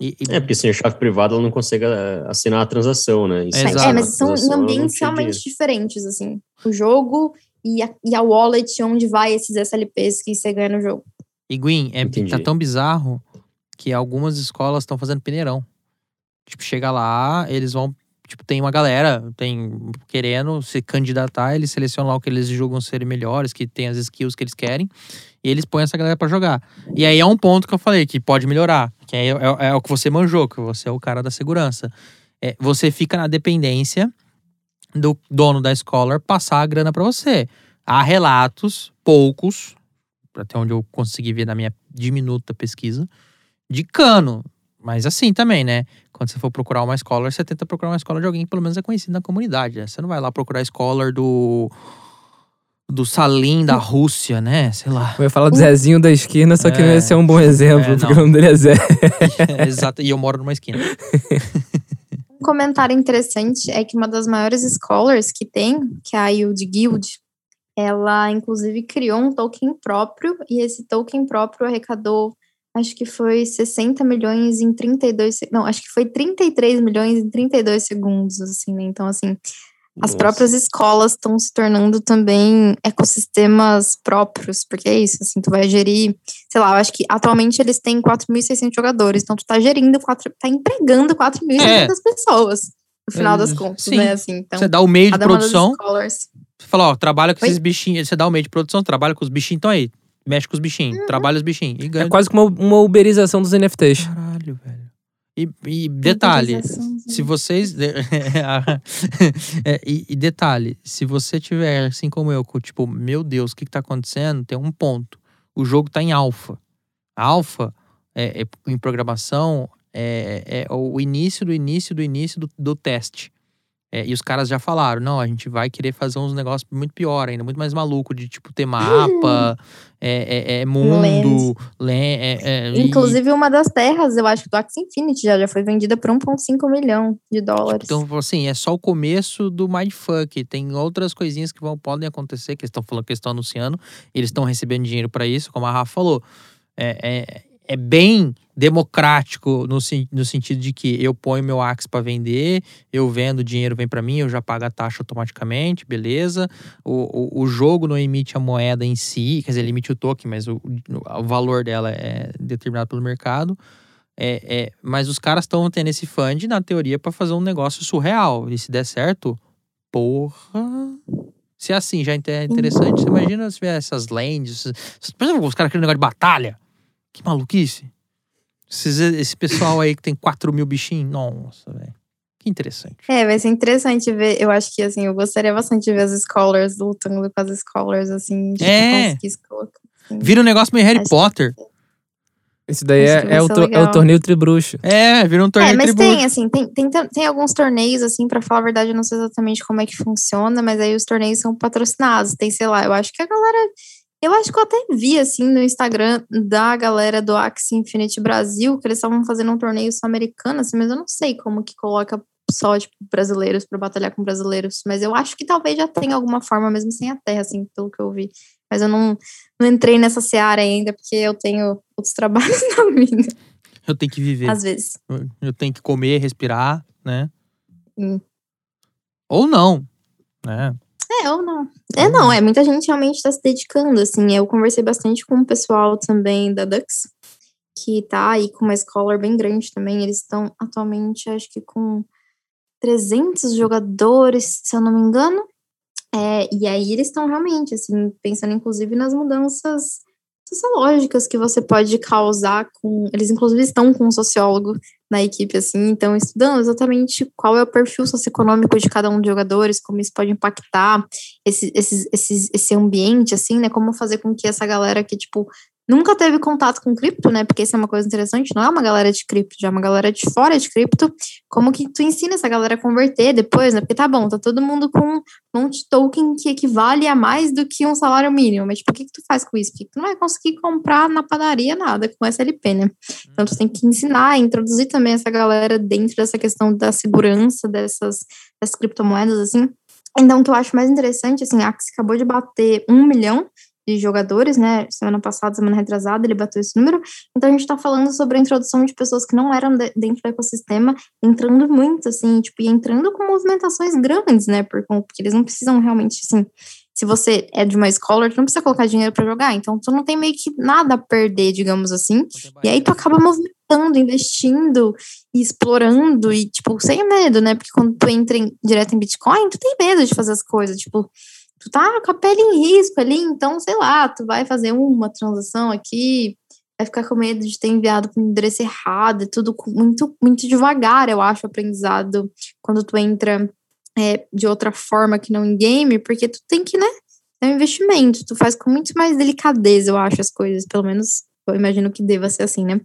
E- e- É, porque sem a chave privada ela não consegue eh, assinar a transação, né? Isso Exato. É, mas são em ambientes realmente dinheiro. diferentes, assim. O jogo e a, e a wallet onde vai esses SLPs que você ganha no jogo. E Gwen, é, Entendi. tá tão bizarro que algumas escolas estão fazendo peneirão. Tipo, chega lá, eles vão. Tipo, tem uma galera, tem querendo se candidatar, eles selecionam lá o que eles julgam serem melhores, que tem as skills que eles querem, e eles põem essa galera pra jogar. E aí é um ponto que eu falei que pode melhorar, que é, é- é o que você manjou, que você é o cara da segurança. É, você fica na dependência do dono da Scholar passar a grana pra você. Há relatos, poucos, até onde eu consegui ver na minha diminuta pesquisa, de cano. Mas assim também, né? Quando você for procurar uma scholar, você tenta procurar uma scholar de alguém que pelo menos é conhecido na comunidade, né? Você não vai lá procurar scholar do. do Salim da Rússia, né? Sei lá. Eu ia falar do Zezinho da esquina, só que não É. ia ser um bom exemplo, É, porque não. o nome dele é Zé. Exato. E eu moro numa esquina. Um comentário interessante é que uma das maiores scholars que tem, que é a Yield Guild, ela inclusive criou um token próprio, e esse token próprio arrecadou, acho que foi 60 milhões em 32, se- não, acho que foi 33 milhões em 32 segundos, assim, né? Então, assim, as Nossa. próprias escolas estão se tornando também ecossistemas próprios, porque é isso, assim, tu vai gerir, sei lá, eu acho que atualmente eles têm 4.600 jogadores, então tu tá gerindo, quatro, tá empregando 4.600 pessoas, no final das É, contas, sim. né, assim, então... você dá o meio de das produção, você fala, ó, trabalha com Oi? esses bichinhos. Você dá o meio de produção, trabalha com os bichinhos, então aí. Mexe com os bichinhos, Uhum. trabalha os bichinhos. E ganha. É quase como uma, uma uberização dos NFTs. Caralho, velho. E, e detalhe, se vocês. É, e, e detalhe, se você tiver, assim como eu, tipo, meu Deus, o que, que tá acontecendo? Tem um ponto. O jogo tá em alfa. Alfa, é, é- em programação, é, é o início do início do início do, do teste. É, e os caras já falaram, não, a gente vai querer fazer uns negócios muito pior ainda, muito mais maluco, de tipo ter mapa, é, é- é mundo, len- é- é- e- Inclusive, uma das terras, eu acho que do Axie Infinity já, já foi vendida por 1,5 milhão de dólares. Então, assim, é só o começo do mindfuck. Tem outras coisinhas que vão, podem acontecer, que eles estão falando que estão anunciando. Eles estão recebendo dinheiro para isso, como a Rafa falou. É, é, é bem democrático no, no sentido de que eu ponho meu Axe para vender, eu vendo, o dinheiro vem para mim, eu já pago a taxa automaticamente, beleza. O, o, o jogo não emite a moeda em si, quer dizer, ele emite o token, mas o, o valor dela é determinado pelo mercado. É, é, mas os caras estão tendo esse fund, na teoria, para fazer um negócio surreal. E se der certo, porra. Se é assim já é interessante, você imagina se tiver essas lands. Por exemplo, os caras querem um negócio de batalha. Que maluquice. Esses- esse pessoal aí que tem 4 mil bichinhos. Nossa, velho. Que interessante. É, vai ser interessante ver. Eu acho que, assim, eu gostaria bastante de ver as scholars lutando com as scholars, assim. tipo, É. colocar, assim. Vira um negócio meio Harry Acho que- Potter. Esse daí é, que é, o é o torneio tribruxo. É, vira um torneio É, mas tem, assim, tem, tem, tem alguns torneios, assim, pra falar a verdade, eu não sei exatamente como é que funciona, mas aí os torneios são patrocinados. Tem, sei lá, eu acho que a galera. Eu acho que eu até vi, assim, no Instagram da galera do Axie Infinity Brasil, que eles estavam fazendo um torneio sul-americano, assim, mas eu não sei como que coloca só, tipo, brasileiros pra batalhar com brasileiros. Mas eu acho que talvez já tenha alguma forma, mesmo sem a terra, assim, pelo que eu vi. Mas eu não, não entrei nessa seara ainda, porque eu tenho outros trabalhos na vida, Eu tenho que viver. às vezes. Eu tenho que comer, respirar, né? Hum. Ou não, né? É, ou não. É, não, é, muita gente realmente está se dedicando, assim, eu conversei bastante com o pessoal também da Dux, que tá aí com uma scholar bem grande também, eles estão atualmente, acho que com 300 jogadores, se eu não me engano, é, e aí eles estão realmente, assim, pensando inclusive nas mudanças sociológicas que você pode causar com, eles inclusive estão com um sociólogo na equipe, assim, então estudando exatamente qual é o perfil socioeconômico de cada um dos jogadores, como isso pode impactar esse, esse, esse, esse ambiente, assim, né, como fazer com que essa galera que, tipo, nunca teve contato com cripto, né, porque isso é uma coisa interessante, não é uma galera de cripto, já é uma galera de fora de cripto, como que tu ensina essa galera a converter depois, né, porque tá bom, tá todo mundo com um monte de token que equivale a mais do que um salário mínimo, mas, tipo, o que que tu faz com isso? Porque tu não vai conseguir comprar na padaria nada com SLP, né, então tu tem que ensinar, introduzir também essa galera dentro dessa questão da segurança dessas, dessas criptomoedas, assim. Então, o que eu acho mais interessante, assim, a Axie acabou de bater um milhão de jogadores, né? Semana passada, semana retrasada, ele bateu esse número. Então, a gente tá falando sobre a introdução de pessoas que não eram de- dentro do ecossistema, entrando muito, assim, tipo, e entrando com movimentações grandes, né? Por, porque eles não precisam realmente, assim, se você é de uma scholar, tu não precisa colocar dinheiro para jogar, então tu não tem meio que nada a perder, digamos assim. E aí tu acaba movimentando, investindo e explorando e, tipo, sem medo, né? Porque quando tu entra em- direto em Bitcoin, tu tem medo de fazer as coisas, tipo, tu tá com a pele em risco ali, então, sei lá, tu vai fazer uma transação aqui, vai ficar com medo de ter enviado para um endereço errado, é tudo muito, muito devagar, eu acho, aprendizado, quando tu entra é, de outra forma que não em game, porque tu tem que, né, é um investimento, tu faz com muito mais delicadeza, eu acho, as coisas, pelo menos eu imagino que deva ser assim, né?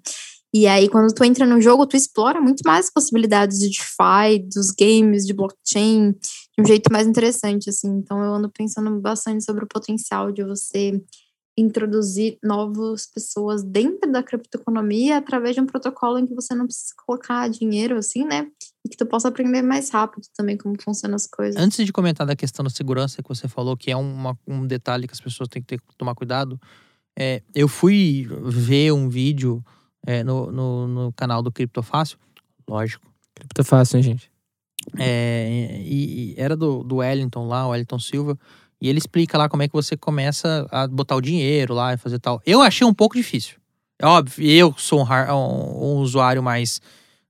E aí, quando tu entra no jogo, tu explora muito mais possibilidades de DeFi, dos games, de blockchain, de um jeito mais interessante, assim. Então, eu ando pensando bastante sobre o potencial de você introduzir novas pessoas dentro da criptoeconomia através de um protocolo em que você não precisa colocar dinheiro, assim, né? E que tu possa aprender mais rápido também como funcionam as coisas. Antes de comentar da questão da segurança que você falou, que é uma- um detalhe que as pessoas têm que ter, tomar cuidado, é, eu fui ver um vídeo é, no, no, no canal do Criptofácil, lógico, Cripto é fácil, hein, gente? É, e, e era do, do Wellington lá, o Wellington Silva, e ele explica lá como é que você começa a botar o dinheiro lá e fazer tal. Eu achei um pouco difícil. É óbvio, eu sou um, um- um usuário mais.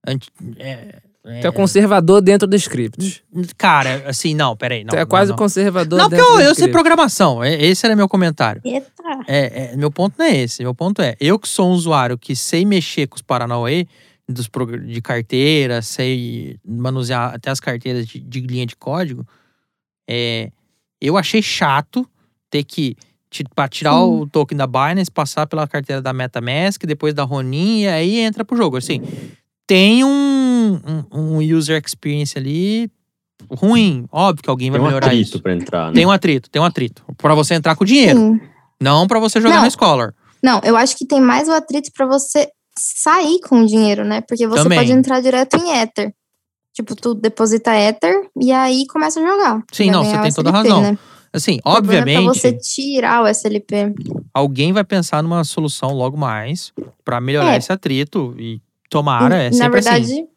anti- é, Tu é conservador dentro dos criptos. Cara, assim, não, peraí. Não, tu é não, quase não. conservador Não, porque dentro eu, dos eu sei programação. é- Esse era meu comentário. Eita! É, é, meu ponto não é esse. Meu ponto é, eu que sou um usuário que sei mexer com os Paranauê, dos, de carteira, sei manusear até as carteiras de, de linha de código, é, eu achei chato ter que pra tirar o token da Binance, passar pela carteira da MetaMask, depois da Ronin, e aí entra pro jogo. Assim, tem um, um, um user experience ali ruim. Óbvio que alguém vai Tem um melhorar atrito isso. pra entrar, né? Tem um atrito, tem um atrito. Pra você entrar com dinheiro. Sim. Não pra você jogar Não. no Scholar. Não, eu acho que tem mais o atrito pra você sair com o dinheiro, né? Porque você Também. pode entrar direto em Ether. Tipo, tu deposita Ether e aí começa a jogar. Sim, não, você tem toda a razão. Né? Assim, O problema É pra você obviamente, tirar o SLP. alguém vai pensar numa solução logo mais pra melhorar É. esse atrito. E tomara, é Na sempre verdade, assim.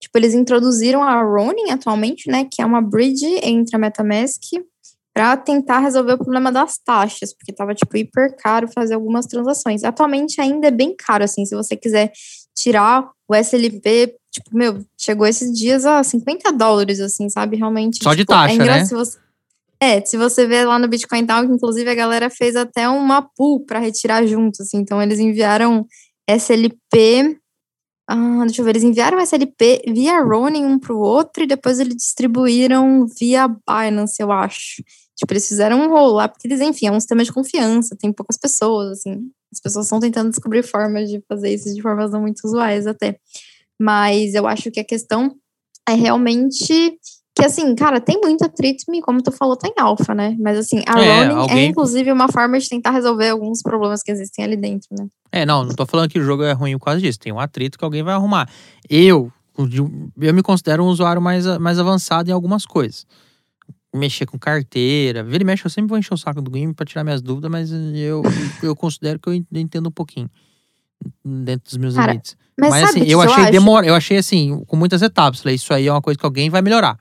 tipo, eles introduziram a Ronin atualmente, né? Que é uma bridge entre a MetaMask para tentar resolver o problema das taxas, porque tava, tipo, hiper caro fazer algumas transações. Atualmente ainda é bem caro, assim, se você quiser tirar o SLP, tipo, meu, chegou esses dias a 50 dólares, assim, sabe? Realmente. Só de tipo, taxa, é né? se você- É, se você ver lá no Bitcoin Talk, inclusive a galera fez até uma pool para retirar junto, assim. Então eles enviaram SLP. Ah, deixa eu ver, eles enviaram SLP via Ronin um pro outro e depois eles distribuíram via Binance, eu acho. Tipo, eles fizeram um rolo lá, porque eles, enfim, é um sistema de confiança, tem poucas pessoas, assim. As pessoas estão tentando descobrir formas de fazer isso de formas não muito usuais até. Mas eu acho que a questão é realmente que, assim, cara, tem muito atrito e, como tu falou, tá em alfa, né? Mas, assim, a É, Ronin é, alguém- inclusive, uma forma de tentar resolver alguns problemas que existem ali dentro, né? É, não, não tô falando que o jogo é ruim por causa disso. Tem um atrito que alguém vai arrumar. Eu, eu me considero um usuário mais, mais avançado em algumas coisas. Mexer com carteira. Vira e mexe, eu sempre vou encher o saco do game pra tirar minhas dúvidas, mas eu, eu considero que eu entendo um pouquinho. Dentro dos meus Cara, limites. Mas, Mas, assim, eu achei acho? demora, eu achei assim, com muitas etapas. Falei, isso aí é uma coisa que alguém vai melhorar.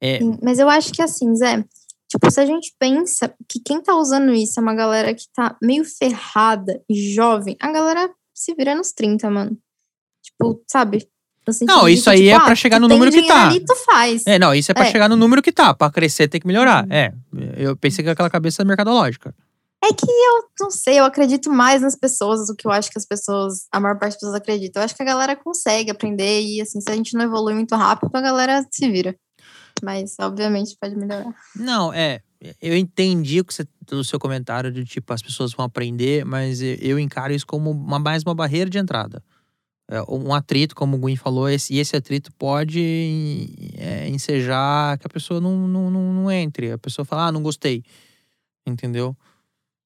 É, Sim, mas eu acho que assim, Zé, tipo, se a gente pensa que quem tá usando isso é uma galera que tá meio ferrada e jovem, a galera se vira nos 30, mano. Tipo, sabe? Não, isso que, aí tipo, é ah, pra chegar no número que tá. Ali, tu faz. é, não, isso é pra É. chegar no número que tá. Pra crescer tem que melhorar. Uhum. É, eu pensei que aquela cabeça mercadológica. É que eu não sei, eu acredito mais nas pessoas do que eu acho que as pessoas, a maior parte das pessoas acredita. Eu acho que a galera consegue aprender e, assim, se a gente não evolui muito rápido, a galera se vira. Mas, obviamente, pode melhorar. Não, é. Eu entendi o que você, do seu comentário de tipo, as pessoas vão aprender, mas eu, eu encaro isso como uma, mais uma barreira de entrada. É, um atrito, como o Gwen falou, e esse atrito pode é, ensejar que a pessoa não, não, não, não entre. A pessoa fala, ah, não gostei. Entendeu?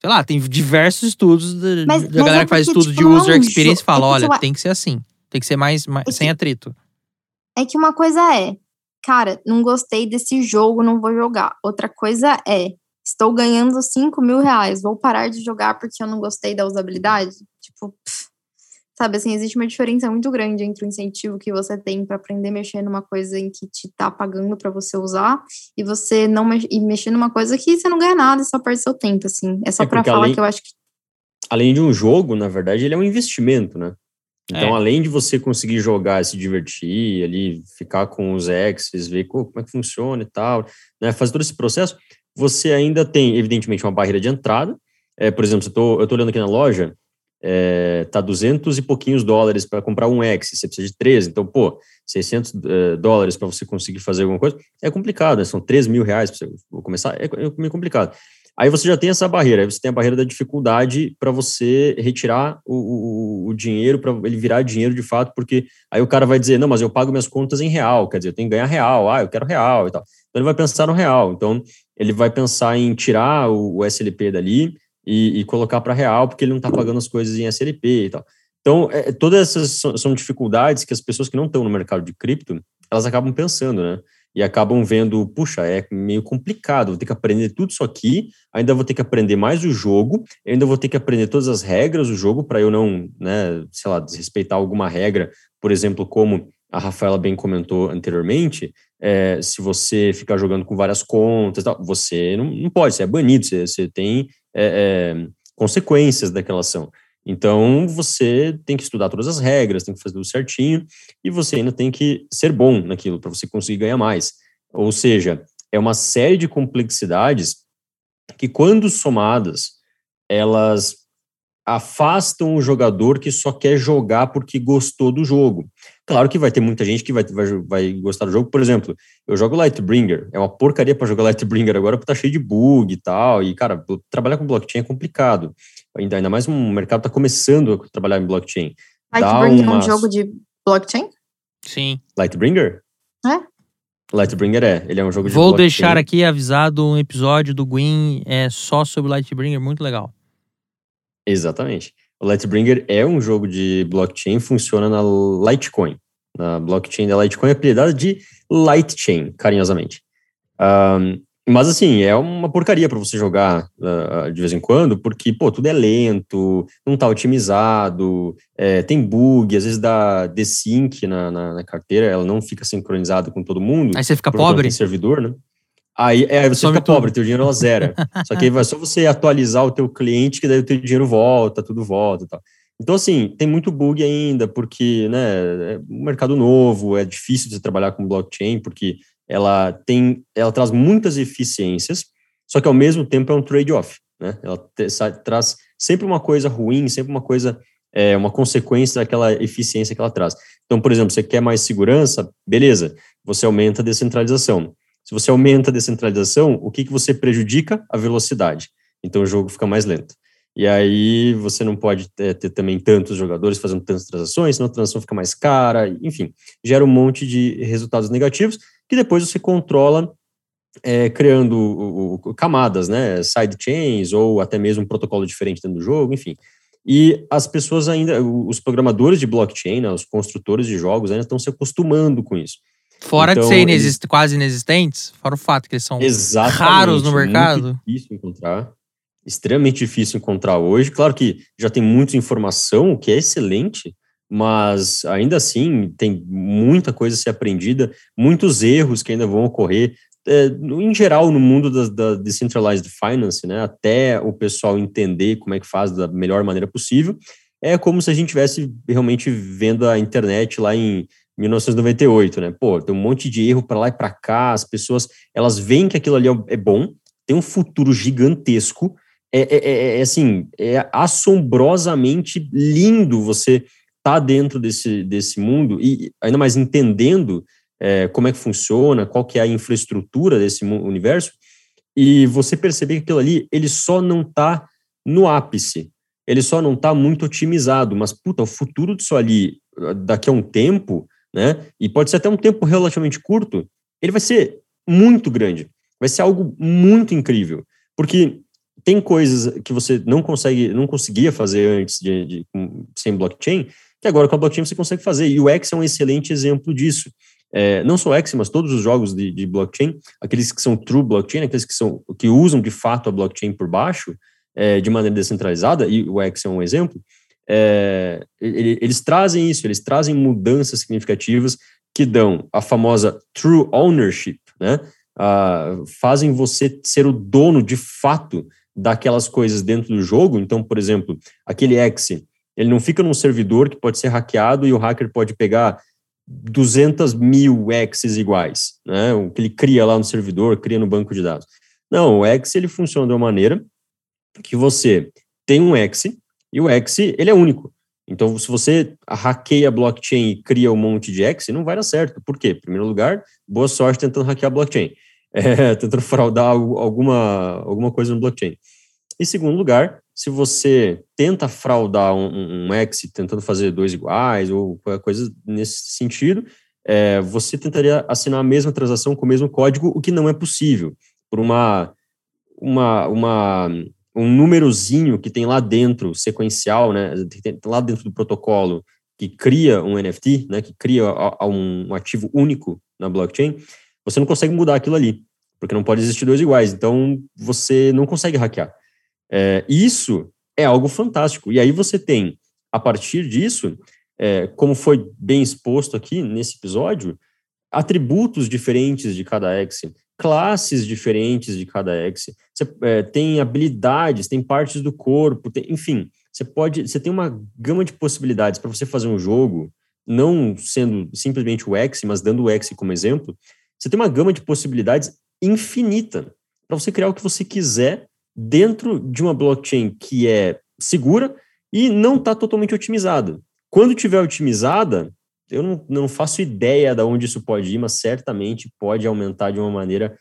Sei lá, tem diversos estudos da, Mas- da mas galera é que faz estudo tipo, de é user um experience e fala, É olha, tu- tem que ser assim. Tem que ser mais, mais É sem que- atrito. É que uma coisa é, cara, não gostei desse jogo, não vou jogar. Outra coisa é, estou ganhando 5 mil reais, vou parar de jogar porque eu não gostei da usabilidade? Tipo, pff, sabe assim, existe uma diferença muito grande entre o incentivo que você tem para aprender a mexer numa coisa em que te tá pagando para você usar e você não mex e mexer numa coisa que você não ganha nada e só perde seu tempo, assim. É só É pra porque falar além- que eu acho que além de um jogo, na verdade, ele é um investimento, né? Então, É. além de você conseguir jogar, se divertir, ali, ficar com os exes, ver co- como é que funciona e tal, né? Fazer todo esse processo, você ainda tem, evidentemente, uma barreira de entrada. É, por exemplo, eu tô, eu tô olhando aqui na loja, é, tá 200 e pouquinhos dólares para comprar um X, você precisa de 13, então, pô, 600 eh, dólares para você conseguir fazer alguma coisa, é complicado, né? São 3 mil reais para você começar, é, é meio complicado. Aí você já tem essa barreira, aí você tem a barreira da dificuldade para você retirar o, o, o dinheiro, para ele virar dinheiro de fato, porque aí o cara vai dizer, não, mas eu pago minhas contas em real, quer dizer, eu tenho que ganhar real, ah, eu quero real e tal. Então ele vai pensar no real, então ele vai pensar em tirar o, o SLP dali e, e colocar para real, porque ele não está pagando as coisas em SLP e tal. Então, é, todas essas são, são dificuldades que as pessoas que não estão no mercado de cripto, elas acabam pensando, né? E acabam vendo, puxa, é meio complicado, vou ter que aprender tudo isso aqui, ainda vou ter que aprender mais o jogo, ainda vou ter que aprender todas as regras do jogo para eu não, né, sei lá, desrespeitar alguma regra, por exemplo, como a Rafaela bem comentou anteriormente, é, se você ficar jogando com várias contas, você não, não pode, você é banido, você, você tem é, é, consequências daquela ação. Então, você tem que estudar todas as regras, tem que fazer tudo certinho, e você ainda tem que ser bom naquilo para você conseguir ganhar mais. Ou seja, é uma série de complexidades que, quando somadas, elas afastam o jogador que só quer jogar porque gostou do jogo. Claro que vai ter muita gente que vai, vai, vai gostar do jogo. Por exemplo, eu jogo Lightbringer, é uma porcaria para jogar Lightbringer agora porque tá cheio de bug e tal. E, cara, trabalhar com blockchain é complicado. Ainda, ainda mais um mercado tá começando a trabalhar em blockchain. Lightbringer é um jogo de blockchain? Sim. Lightbringer? É? Lightbringer é, ele é um jogo de Vou blockchain. deixar aqui avisado um episódio do Gwyn é, só sobre Lightbringer, muito legal. Exatamente. O Lightbringer é um jogo de blockchain, funciona na Litecoin. Na blockchain da Litecoin é apelidada de Lightchain, carinhosamente. Um, mas assim, é uma porcaria para você jogar uh, de vez em quando, porque, pô, tudo é lento, não tá otimizado, é, tem bug, às vezes dá desync na, na, na, carteira, ela não fica sincronizada com todo mundo. Aí você fica pobre? Tem servidor, né? Aí, é, você Some fica tudo. pobre, teu dinheiro ela zera. Só que vai só você atualizar o teu cliente, que daí o teu dinheiro volta, tudo volta e tal. Então, assim, tem muito bug ainda, porque né, é um mercado novo, é difícil de trabalhar com blockchain, porque ela tem, ela traz muitas eficiências, só que ao mesmo tempo é um trade-off, né? Ela te, traz sempre uma coisa ruim, sempre uma coisa, é, uma consequência daquela eficiência que ela traz. Então, por exemplo, você quer mais segurança, beleza, você aumenta a descentralização. Se você aumenta a descentralização, o que, que você prejudica? A velocidade. Então o jogo fica mais lento. E aí você não pode ter, ter, também tantos jogadores fazendo tantas transações, senão a transação fica mais cara, enfim, gera um monte de resultados negativos que depois você controla é, criando o, o, camadas, né, sidechains ou até mesmo um protocolo diferente dentro do jogo, enfim. E as pessoas ainda, os programadores de blockchain, né, os construtores de jogos ainda estão se acostumando com isso. Fora então, de ser inexist eles... quase inexistentes, fora o fato que eles são raros no mercado. Muito difícil encontrar extremamente difícil encontrar hoje. Claro que já tem muita informação, o que é excelente, mas ainda assim tem muita coisa a ser aprendida, muitos erros que ainda vão ocorrer. É, em geral, no mundo da, da decentralized finance, né, até o pessoal entender como é que faz da melhor maneira possível, é como se a gente tivesse realmente vendo a internet lá em 1998, né? Pô, tem um monte de erro para lá e para cá, as pessoas elas veem que aquilo ali é, é bom, tem um futuro gigantesco, é, é, é, é, assim, é assombrosamente lindo você estar tá dentro desse, desse mundo e ainda mais entendendo é, como é que funciona, qual que é a infraestrutura desse universo, e você perceber que aquilo ali, ele só não está no ápice, ele só não está muito otimizado, mas, puta, o futuro disso ali, daqui a um tempo, né, e pode ser até um tempo relativamente curto, ele vai ser muito grande, vai ser algo muito incrível, porque tem coisas que você não consegue, não conseguia fazer antes de, de, sem blockchain, que agora com a blockchain você consegue fazer. E o X é um excelente exemplo disso. É, não só o X, mas todos os jogos de, de, blockchain, aqueles que são true blockchain, aqueles que são que usam de fato a blockchain por baixo, é, de maneira descentralizada, e o X é um exemplo, é, eles trazem isso, eles trazem mudanças significativas que dão a famosa true ownership, né? Fazem você ser o dono de fato daquelas coisas dentro do jogo. Então, por exemplo, aquele X, ele não fica num servidor que pode ser hackeado e o hacker pode pegar 200 mil X's iguais, né? O que ele cria lá no servidor, cria no banco de dados. Não, o X ele funciona de uma maneira que você tem um X e o X ele é único. Então, se você hackeia a blockchain e cria um monte de X, não vai dar certo. Por quê? Em primeiro lugar, boa sorte tentando hackear a blockchain. é, tentando fraudar alguma, alguma coisa no blockchain. Em segundo lugar, se você tenta fraudar um, um X tentando fazer dois iguais ou qualquer coisa nesse sentido, é, você tentaria assinar a mesma transação com o mesmo código, o que não é possível, por uma, uma, uma um númerozinho que tem lá dentro, sequencial, né, lá dentro do protocolo, que cria um NFT, né, que cria um ativo único na blockchain, você não consegue mudar aquilo ali, porque não pode existir dois iguais. Então, você não consegue hackear. É, isso é algo fantástico. E aí você tem, a partir disso, é, como foi bem exposto aqui nesse episódio, atributos diferentes de cada X, classes diferentes de cada X. Você é, tem habilidades, tem partes do corpo, tem, enfim, você pode, você tem uma gama de possibilidades para você fazer um jogo, não sendo simplesmente o X, mas dando o X como exemplo, você tem uma gama de possibilidades infinita para você criar o que você quiser dentro de uma blockchain que é segura e não está totalmente otimizada. Quando tiver otimizada, eu não, não faço ideia de onde isso pode ir, mas certamente pode aumentar de uma maneira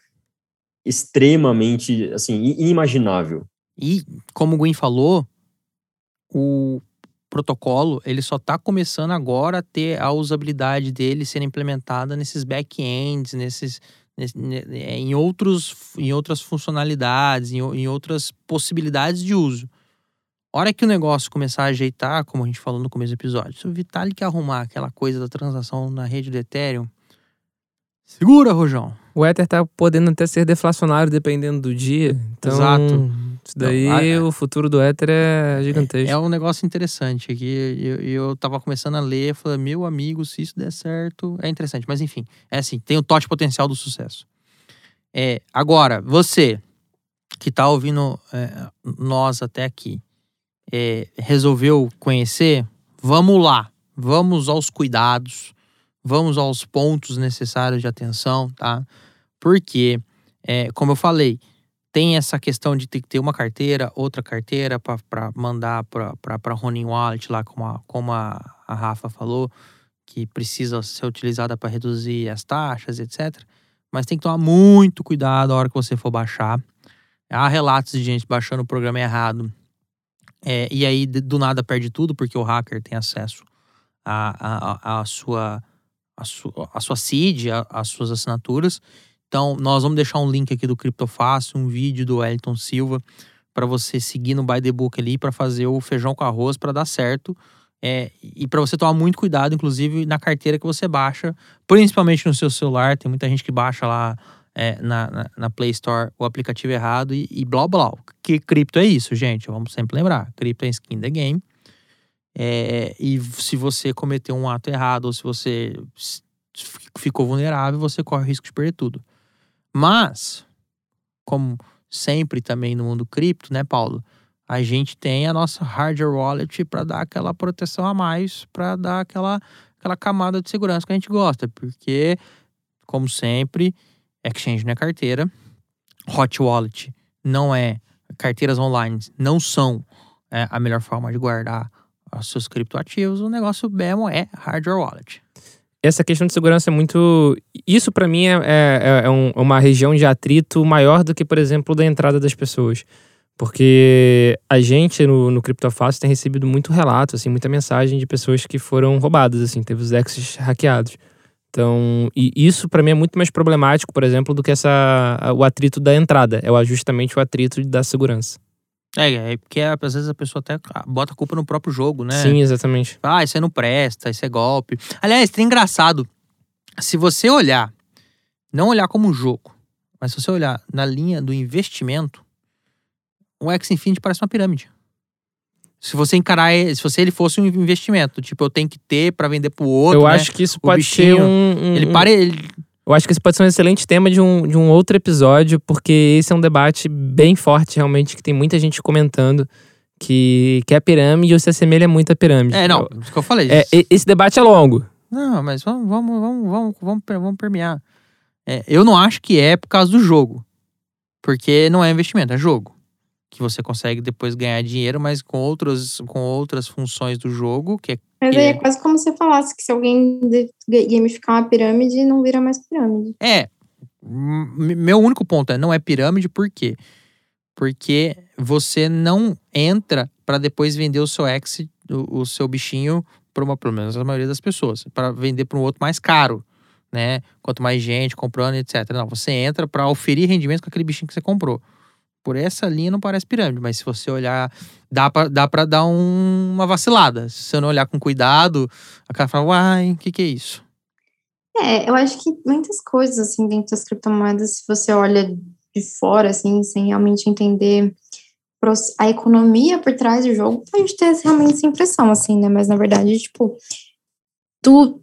extremamente, assim, inimaginável. E, como o Gwen falou, o protocolo, ele só está começando agora a ter a usabilidade dele sendo implementada nesses back-ends, nesses, em, outros, em outras funcionalidades, em, em outras possibilidades de uso. Hora que o negócio começar a ajeitar, como a gente falou no começo do episódio, se o Vitalik arrumar aquela coisa da transação na rede do Ethereum, segura, Rojão. O Ether tá podendo até ser deflacionário dependendo do dia. Então, Exato. Isso daí, Não, a, o futuro do Ether é gigantesco. É, é um negócio interessante aqui. Eu, eu tava começando a ler, falei, meu amigo, se isso der certo, é interessante. Mas enfim, é assim, tem o tote potencial do sucesso. É, agora, você que tá ouvindo é, nós até aqui, é, resolveu conhecer, vamos lá, vamos aos cuidados, vamos aos pontos necessários de atenção, tá? Porque, é, como eu falei, tem essa questão de ter que ter uma carteira, outra carteira para mandar para Ronin Wallet, lá como a, como a, a Rafa falou, que precisa ser utilizada para reduzir as taxas, etc. Mas tem que tomar muito cuidado a hora que você for baixar. Há relatos de gente baixando o programa errado. É, e aí, do nada, perde tudo, porque o hacker tem acesso à, a a sua, sua, a sua seed, às suas assinaturas. Então, nós vamos deixar um link aqui do Criptofácil, um vídeo do Wellington Silva, para você seguir no By the Book ali, para fazer o feijão com arroz, para dar certo. É, e para você tomar muito cuidado, inclusive na carteira que você baixa, principalmente no seu celular. Tem muita gente que baixa lá é, na, na, na, Play Store o aplicativo errado e, e blá blá. Que cripto é isso, gente? Vamos sempre lembrar: cripto é skin the game. É, e se você cometeu um ato errado ou se você ficou vulnerável, você corre o risco de perder tudo. Mas, como sempre também no mundo cripto, né, Paulo? a gente tem a nossa hardware wallet para dar aquela proteção a mais, para dar aquela, aquela camada de segurança que a gente gosta, porque, como sempre, exchange não é carteira, hot wallet não é, carteiras online não são é, a melhor forma de guardar os seus criptoativos, o negócio mesmo é hardware wallet. Essa questão de segurança é muito. Isso, para mim, é, é, é um, uma região de atrito maior do que, por exemplo, da entrada das pessoas. Porque a gente no, no Criptofácil tem recebido muito relato, assim, muita mensagem de pessoas que foram roubadas, assim, teve os exes hackeados. Então, e isso para mim é muito mais problemático, por exemplo, do que essa o atrito da entrada, é justamente o atrito da segurança. É, é porque às vezes a pessoa até bota a culpa no próprio jogo, né? Sim, exatamente. Ah, isso aí não presta, isso é golpe. Aliás, tem engraçado. Se você olhar, não olhar como jogo, mas se você olhar na linha do investimento, o X Infinity parece uma pirâmide. Se você encarar, se você ele fosse um investimento, tipo, eu tenho que ter para vender pro outro. Eu né? acho que isso pode bichinho, ser um, um, Ele pare. Ele... Eu acho que esse pode ser um excelente tema de um, de um outro episódio, porque esse é um debate bem forte, realmente, que tem muita gente comentando que, que é a pirâmide ou se assemelha muito à pirâmide. É, não, isso que eu falei. É, esse debate é longo. Não, mas vamos, vamos, vamos, vamos, vamos, vamos permear. É, eu não acho que é por causa do jogo. Porque não é investimento, é jogo que você consegue depois ganhar dinheiro, mas com outras, com outras funções do jogo, que é. Mas aí é quase como se falasse que se alguém gamificar uma pirâmide, não vira mais pirâmide. É. Meu único ponto é não é pirâmide, por quê? Porque você não entra para depois vender o seu ex, o, o seu bichinho, para uma, pelo menos a maioria das pessoas, para vender para um outro mais caro, né? Quanto mais gente comprando, etc. Não, você entra para oferir rendimento com aquele bichinho que você comprou por essa linha não parece pirâmide, mas se você olhar, dá pra, dá pra dar um, uma vacilada. Se você não olhar com cuidado, a cara fala, uai, o que, que é isso? É, eu acho que muitas coisas, assim, dentro das criptomoedas, se você olha de fora, assim, sem realmente entender a economia por trás do jogo, pode ter realmente essa impressão, assim, né? Mas, na verdade, tipo, tu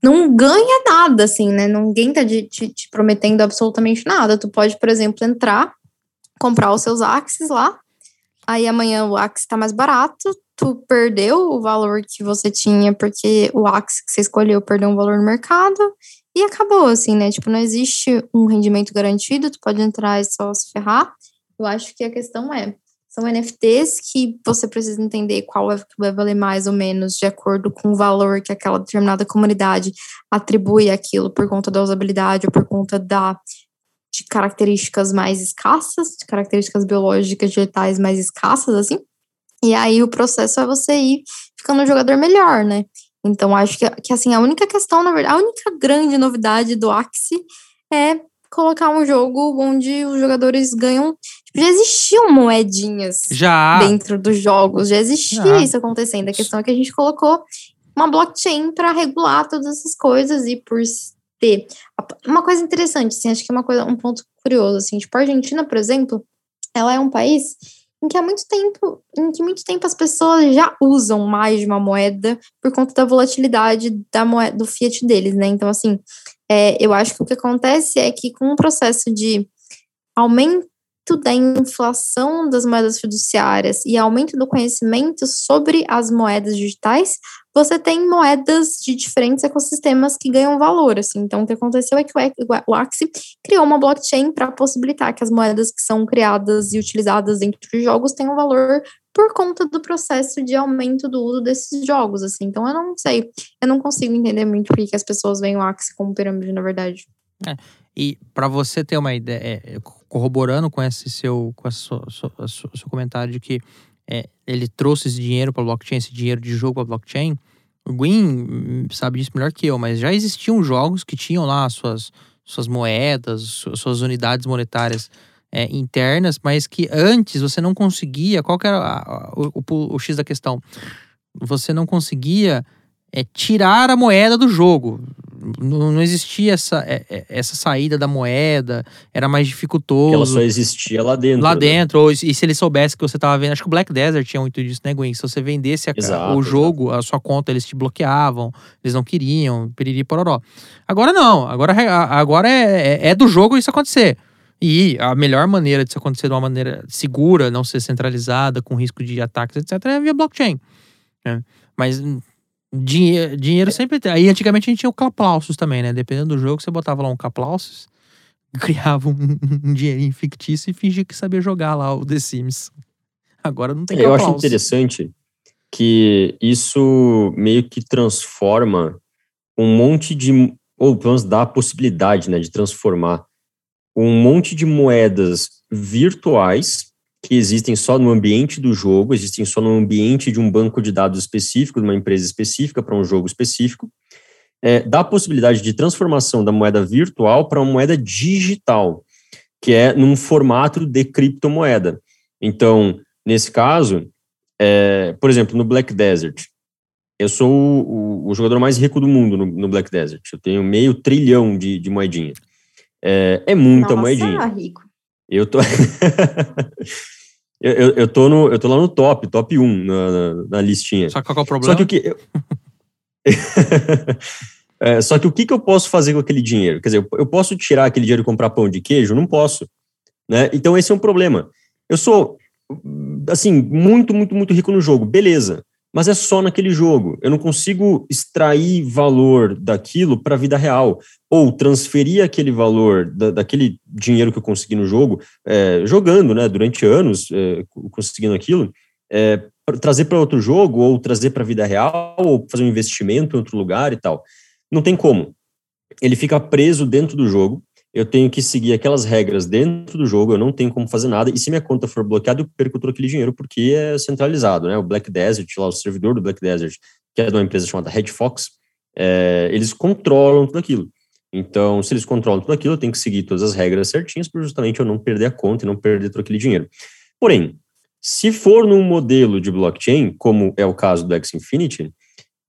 não ganha nada, assim, né? Ninguém tá te, te, te prometendo absolutamente nada. Tu pode, por exemplo, entrar comprar os seus Axis lá. Aí amanhã o Axis tá mais barato, tu perdeu o valor que você tinha porque o Axis que você escolheu perdeu um valor no mercado e acabou assim, né? Tipo, não existe um rendimento garantido, tu pode entrar e só se ferrar. Eu acho que a questão é, são NFTs que você precisa entender qual é que vai valer mais ou menos de acordo com o valor que aquela determinada comunidade atribui aquilo por conta da usabilidade ou por conta da de características mais escassas, de características biológicas digitais mais escassas, assim. E aí o processo é você ir ficando um jogador melhor, né? Então acho que, que assim, a única questão, na verdade, a única grande novidade do Axie é colocar um jogo onde os jogadores ganham. Tipo, já existiam moedinhas já. dentro dos jogos, já existia já. isso acontecendo. A questão é que a gente colocou uma blockchain para regular todas essas coisas e por ter. Uma coisa interessante, assim, acho que é uma coisa, um ponto curioso, assim, tipo, a Argentina, por exemplo, ela é um país em que há muito tempo, em que muito tempo as pessoas já usam mais de uma moeda por conta da volatilidade da moeda, do fiat deles, né? Então, assim, é, eu acho que o que acontece é que com o processo de aumento aumento da inflação das moedas fiduciárias e aumento do conhecimento sobre as moedas digitais, você tem moedas de diferentes ecossistemas que ganham valor, assim. Então, o que aconteceu é que o Axie criou uma blockchain para possibilitar que as moedas que são criadas e utilizadas dentro de jogos tenham valor por conta do processo de aumento do uso desses jogos, assim. Então, eu não sei, eu não consigo entender muito por que as pessoas veem o Axie como pirâmide, na verdade. É, e para você ter uma ideia, é, corroborando com esse seu, com esse seu, seu comentário de que é, ele trouxe esse dinheiro para blockchain, esse dinheiro de jogo para blockchain, o Gwyn hum, sabe disso melhor que eu, mas já existiam jogos que tinham lá suas, suas moedas, suas unidades monetárias é, internas, mas que antes você não conseguia. Qual era a, a, o, o, o, X da questão? Você não conseguia é, tirar a moeda do jogo. Não, não existia essa, é, é, essa saída da moeda, era mais dificultoso. Ela só existia lá dentro. Lá né? dentro, ou, e se ele soubesse que você estava vendo, acho que o Black Desert tinha muito disso, né, Gwen? Se você vendesse a, exato, o jogo, exato. a sua conta, eles te bloqueavam, eles não queriam, piriri pororó. Agora não, agora, agora é, é, é do jogo isso acontecer. E a melhor maneira de isso acontecer de uma maneira segura, não ser centralizada, com risco de ataques, etc., é via blockchain. Né? Mas dinheiro, dinheiro sempre tem. Aí antigamente a gente tinha o Caplausus também, né? Dependendo do jogo, você botava lá um Caplausus, criava um, um dinheirinho fictício e fingia que sabia jogar lá o The Sims. Agora não tem Eu acho interessante que isso meio que transforma um monte de. Ou pelo menos dá a possibilidade, né, de transformar um monte de moedas virtuais que existem só no ambiente do jogo, existem só no ambiente de um banco de dados específico, de uma empresa específica para um jogo específico, é, dá a possibilidade de transformação da moeda virtual para uma moeda digital, que é num formato de criptomoeda. Então, nesse caso, é, por exemplo, no Black Desert, eu sou o, o, jogador mais rico do mundo no, no, Black Desert. Eu tenho meio trilhão de, de moedinha. É, é muita Nossa, moedinha. rico. Eu tô. eu, eu, eu, tô no, eu tô lá no top, top 1 na, na, na listinha. Só que qual é o problema? Só que o que. Eu... é, só que o que, que eu posso fazer com aquele dinheiro? Quer dizer, eu, posso tirar aquele dinheiro e comprar pão de queijo? Não posso. Né? Então esse é um problema. Eu sou, assim, muito, muito, muito rico no jogo. Beleza mas é só naquele jogo. Eu não consigo extrair valor daquilo para a vida real, ou transferir aquele valor da, daquele dinheiro que eu consegui no jogo, é, jogando, né, durante anos, é, conseguindo aquilo, é, pra trazer para outro jogo, ou trazer para a vida real, ou fazer um investimento em outro lugar e tal. Não tem como. Ele fica preso dentro do jogo, eu tenho que seguir aquelas regras dentro do jogo, eu não tenho como fazer nada, e se minha conta for bloqueada, eu perco todo aquele dinheiro, porque é centralizado, né? O Black Desert, lá, o servidor do Black Desert, que é de uma empresa chamada Red Fox, é, eles controlam tudo aquilo. Então, se eles controlam tudo aquilo, eu tenho que seguir todas as regras certinhas, para justamente eu não perder a conta e não perder todo aquele dinheiro. Porém, se for num modelo de blockchain, como é o caso do X Infinity,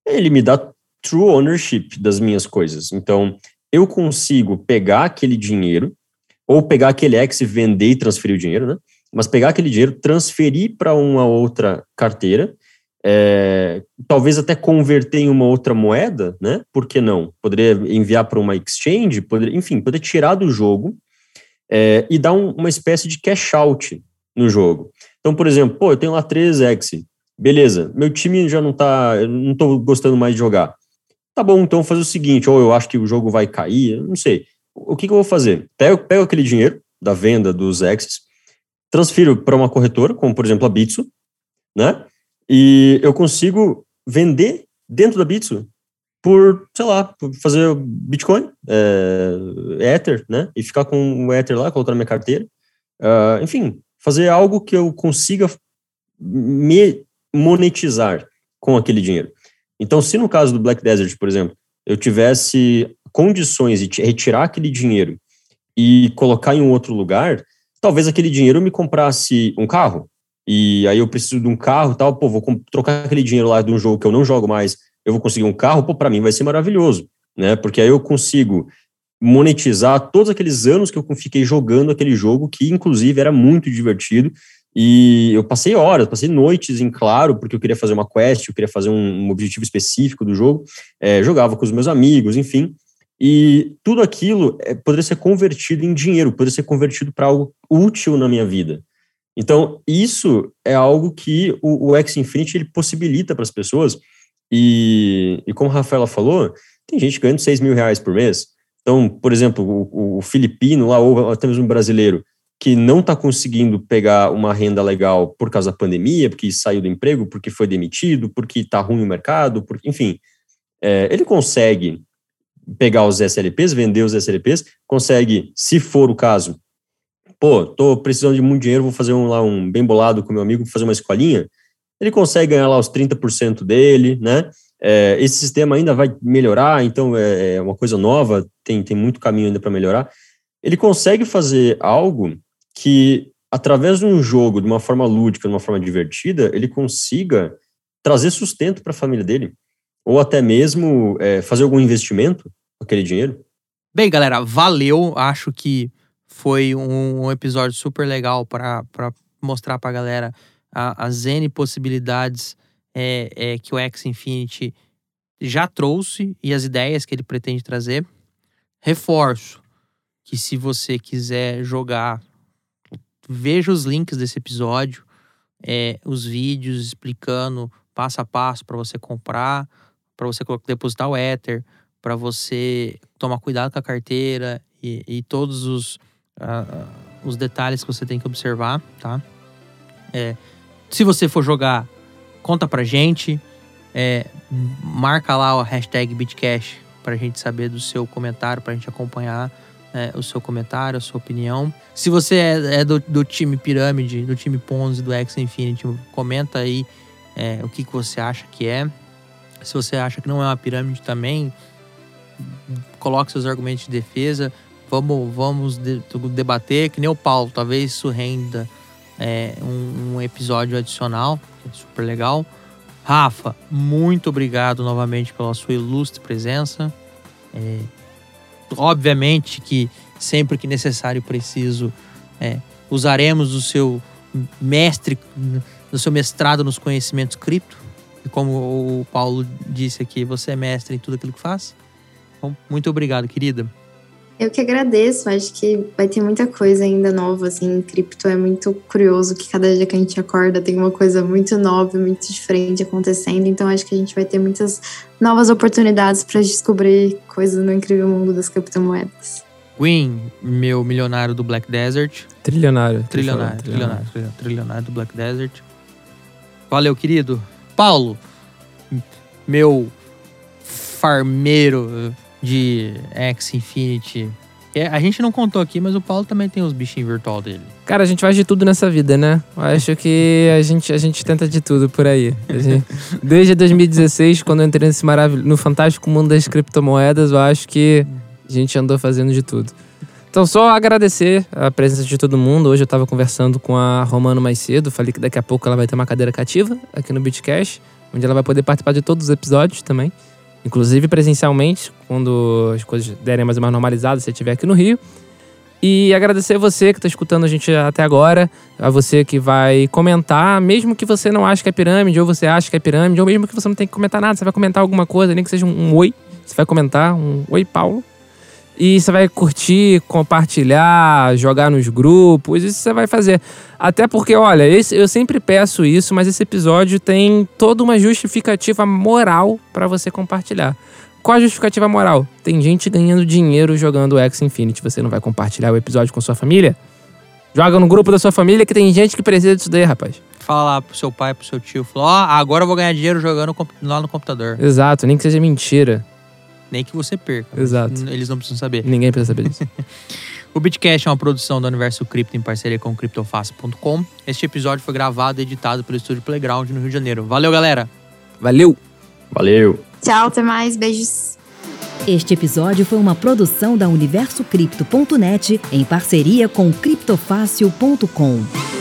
ele me dá true ownership das minhas coisas. Então, eu consigo pegar aquele dinheiro, ou pegar aquele X e vender e transferir o dinheiro, né? Mas pegar aquele dinheiro, transferir para uma outra carteira, é, talvez até converter em uma outra moeda, né? Por que não? Poderia enviar para uma exchange, poderia, enfim, poder tirar do jogo é, e dar um, uma espécie de cash out no jogo. Então, por exemplo, pô, eu tenho lá 3X, beleza, meu time já não tá, não estou gostando mais de jogar. Tá bom, então fazer o seguinte, ou eu acho que o jogo vai cair, não sei. O que, que eu vou fazer? Pego, pego aquele dinheiro da venda dos Exes, transfiro para uma corretora, como por exemplo a Bitso, né? E eu consigo vender dentro da Bitso por, sei lá, fazer Bitcoin, é, Ether, né? E ficar com o Ether lá, colocar na minha carteira. Uh, enfim, fazer algo que eu consiga me monetizar com aquele dinheiro. Então, se no caso do Black Desert, por exemplo, eu tivesse condições de retirar aquele dinheiro e colocar em um outro lugar, talvez aquele dinheiro me comprasse um carro. E aí eu preciso de um carro tal, pô, vou trocar aquele dinheiro lá de um jogo que eu não jogo mais, eu vou conseguir um carro, pô, para mim vai ser maravilhoso, né? Porque aí eu consigo monetizar todos aqueles anos que eu fiquei jogando aquele jogo, que inclusive era muito divertido, e eu passei horas, passei noites em claro, porque eu queria fazer uma quest, eu queria fazer um, um objetivo específico do jogo, é, jogava com os meus amigos, enfim. E tudo aquilo é, poderia ser convertido em dinheiro, poderia ser convertido para algo útil na minha vida. Então, isso é algo que o, o X Infinity ele possibilita para as pessoas. E, e como a Rafaela falou, tem gente ganhando 6 mil reais por mês. Então, por exemplo, o, o filipino lá, ou até mesmo um brasileiro, que não está conseguindo pegar uma renda legal por causa da pandemia, porque saiu do emprego, porque foi demitido, porque está ruim o mercado, porque, enfim, é, ele consegue pegar os SLPs, vender os SLPs, consegue, se for o caso, pô, tô precisando de muito dinheiro, vou fazer um lá um bem bolado com meu amigo, fazer uma escolinha, ele consegue ganhar lá os 30% dele, né? É, esse sistema ainda vai melhorar, então é, é uma coisa nova, tem, tem muito caminho ainda para melhorar. Ele consegue fazer algo que, através de um jogo, de uma forma lúdica, de uma forma divertida, ele consiga trazer sustento para a família dele, ou até mesmo é, fazer algum investimento com aquele dinheiro. Bem, galera, valeu. Acho que foi um, episódio super legal para mostrar para a galera as N possibilidades é, é, que o X Infinity já trouxe e as ideias que ele pretende trazer. Reforço que se você quiser jogar, veja os links desse episódio, é, os vídeos explicando passo a passo para você comprar, para você depositar o Ether, para você tomar cuidado com a carteira e, e todos os, uh, os detalhes que você tem que observar, tá? É, se você for jogar, conta pra gente. É, marca lá o hashtag Bitcash pra gente saber do seu comentário, pra gente acompanhar é, o seu comentário, a sua opinião. Se você é, é do, do, time Pirâmide, do time Ponzi, do X Infinity, comenta aí é, o que, que você acha que é. Se você acha que não é uma pirâmide também, coloque seus argumentos de defesa. Vamos, vamos de, debater, que nem o Paulo. Talvez isso renda é, um, um, episódio adicional, que é super legal. Rafa, muito obrigado novamente pela sua ilustre presença. É, obviamente que sempre que necessário e preciso, é, usaremos o seu mestre, do seu mestrado nos conhecimentos cripto. E como o Paulo disse aqui, você é mestre em tudo aquilo que faz. Muito obrigado, querida. Eu que agradeço, acho que vai ter muita coisa ainda nova, assim, em cripto é muito curioso que cada dia que a gente acorda tem uma coisa muito nova, muito diferente acontecendo, então acho que a gente vai ter muitas novas oportunidades para descobrir coisas no incrível mundo das criptomoedas. Win, meu milionário do Black Desert. Trilionário. Trilionário, trilionário, trilionário, trilionário do Black Desert. Valeu, querido. Paulo, meu farmeiro de X Infinity. É, a gente não contou aqui, mas o Paulo também tem os bichinhos virtual dele. Cara, a gente faz de tudo nessa vida, né? Eu acho que a gente, a gente tenta de tudo por aí. Gente, desde 2016, quando eu entrei nesse maravilhoso, no fantástico mundo das criptomoedas, eu acho que a gente andou fazendo de tudo. Então, só agradecer a presença de todo mundo. Hoje eu estava conversando com a Romano mais cedo. Falei que daqui a pouco ela vai ter uma cadeira cativa aqui no Bitcash, onde ela vai poder participar de todos os episódios também inclusive presencialmente, quando as coisas derem mais uma normalizada, se você estiver aqui no Rio. E agradecer a você que está escutando a gente até agora, a você que vai comentar, mesmo que você não ache que é pirâmide, ou você acha que é pirâmide, ou mesmo que você não tenha que comentar nada, você vai comentar alguma coisa, nem que seja um, um oi, você vai comentar um oi, Paulo. E você vai curtir, compartilhar, jogar nos grupos, isso você vai fazer. Até porque, olha, esse, eu sempre peço isso, mas esse episódio tem toda uma justificativa moral para você compartilhar. Qual a justificativa moral? Tem gente ganhando dinheiro jogando X Infinity. Você não vai compartilhar o episódio com sua família? Joga no grupo da sua família que tem gente que precisa disso daí, rapaz. Fala lá pro seu pai, pro seu tio. Fala, ó, oh, agora eu vou ganhar dinheiro jogando lá no computador. Exato, nem que seja mentira. Nem que você perca. Exato. Eles não precisam saber. Ninguém precisa saber disso. o Bitcast é uma produção do Universo Cripto em parceria com criptofácil.com. Este episódio foi gravado e editado pelo estúdio Playground no Rio de Janeiro. Valeu, galera! Valeu! Valeu! Tchau, até mais. Beijos. Este episódio foi uma produção da UniversoCripto.net em parceria com criptofácil.com.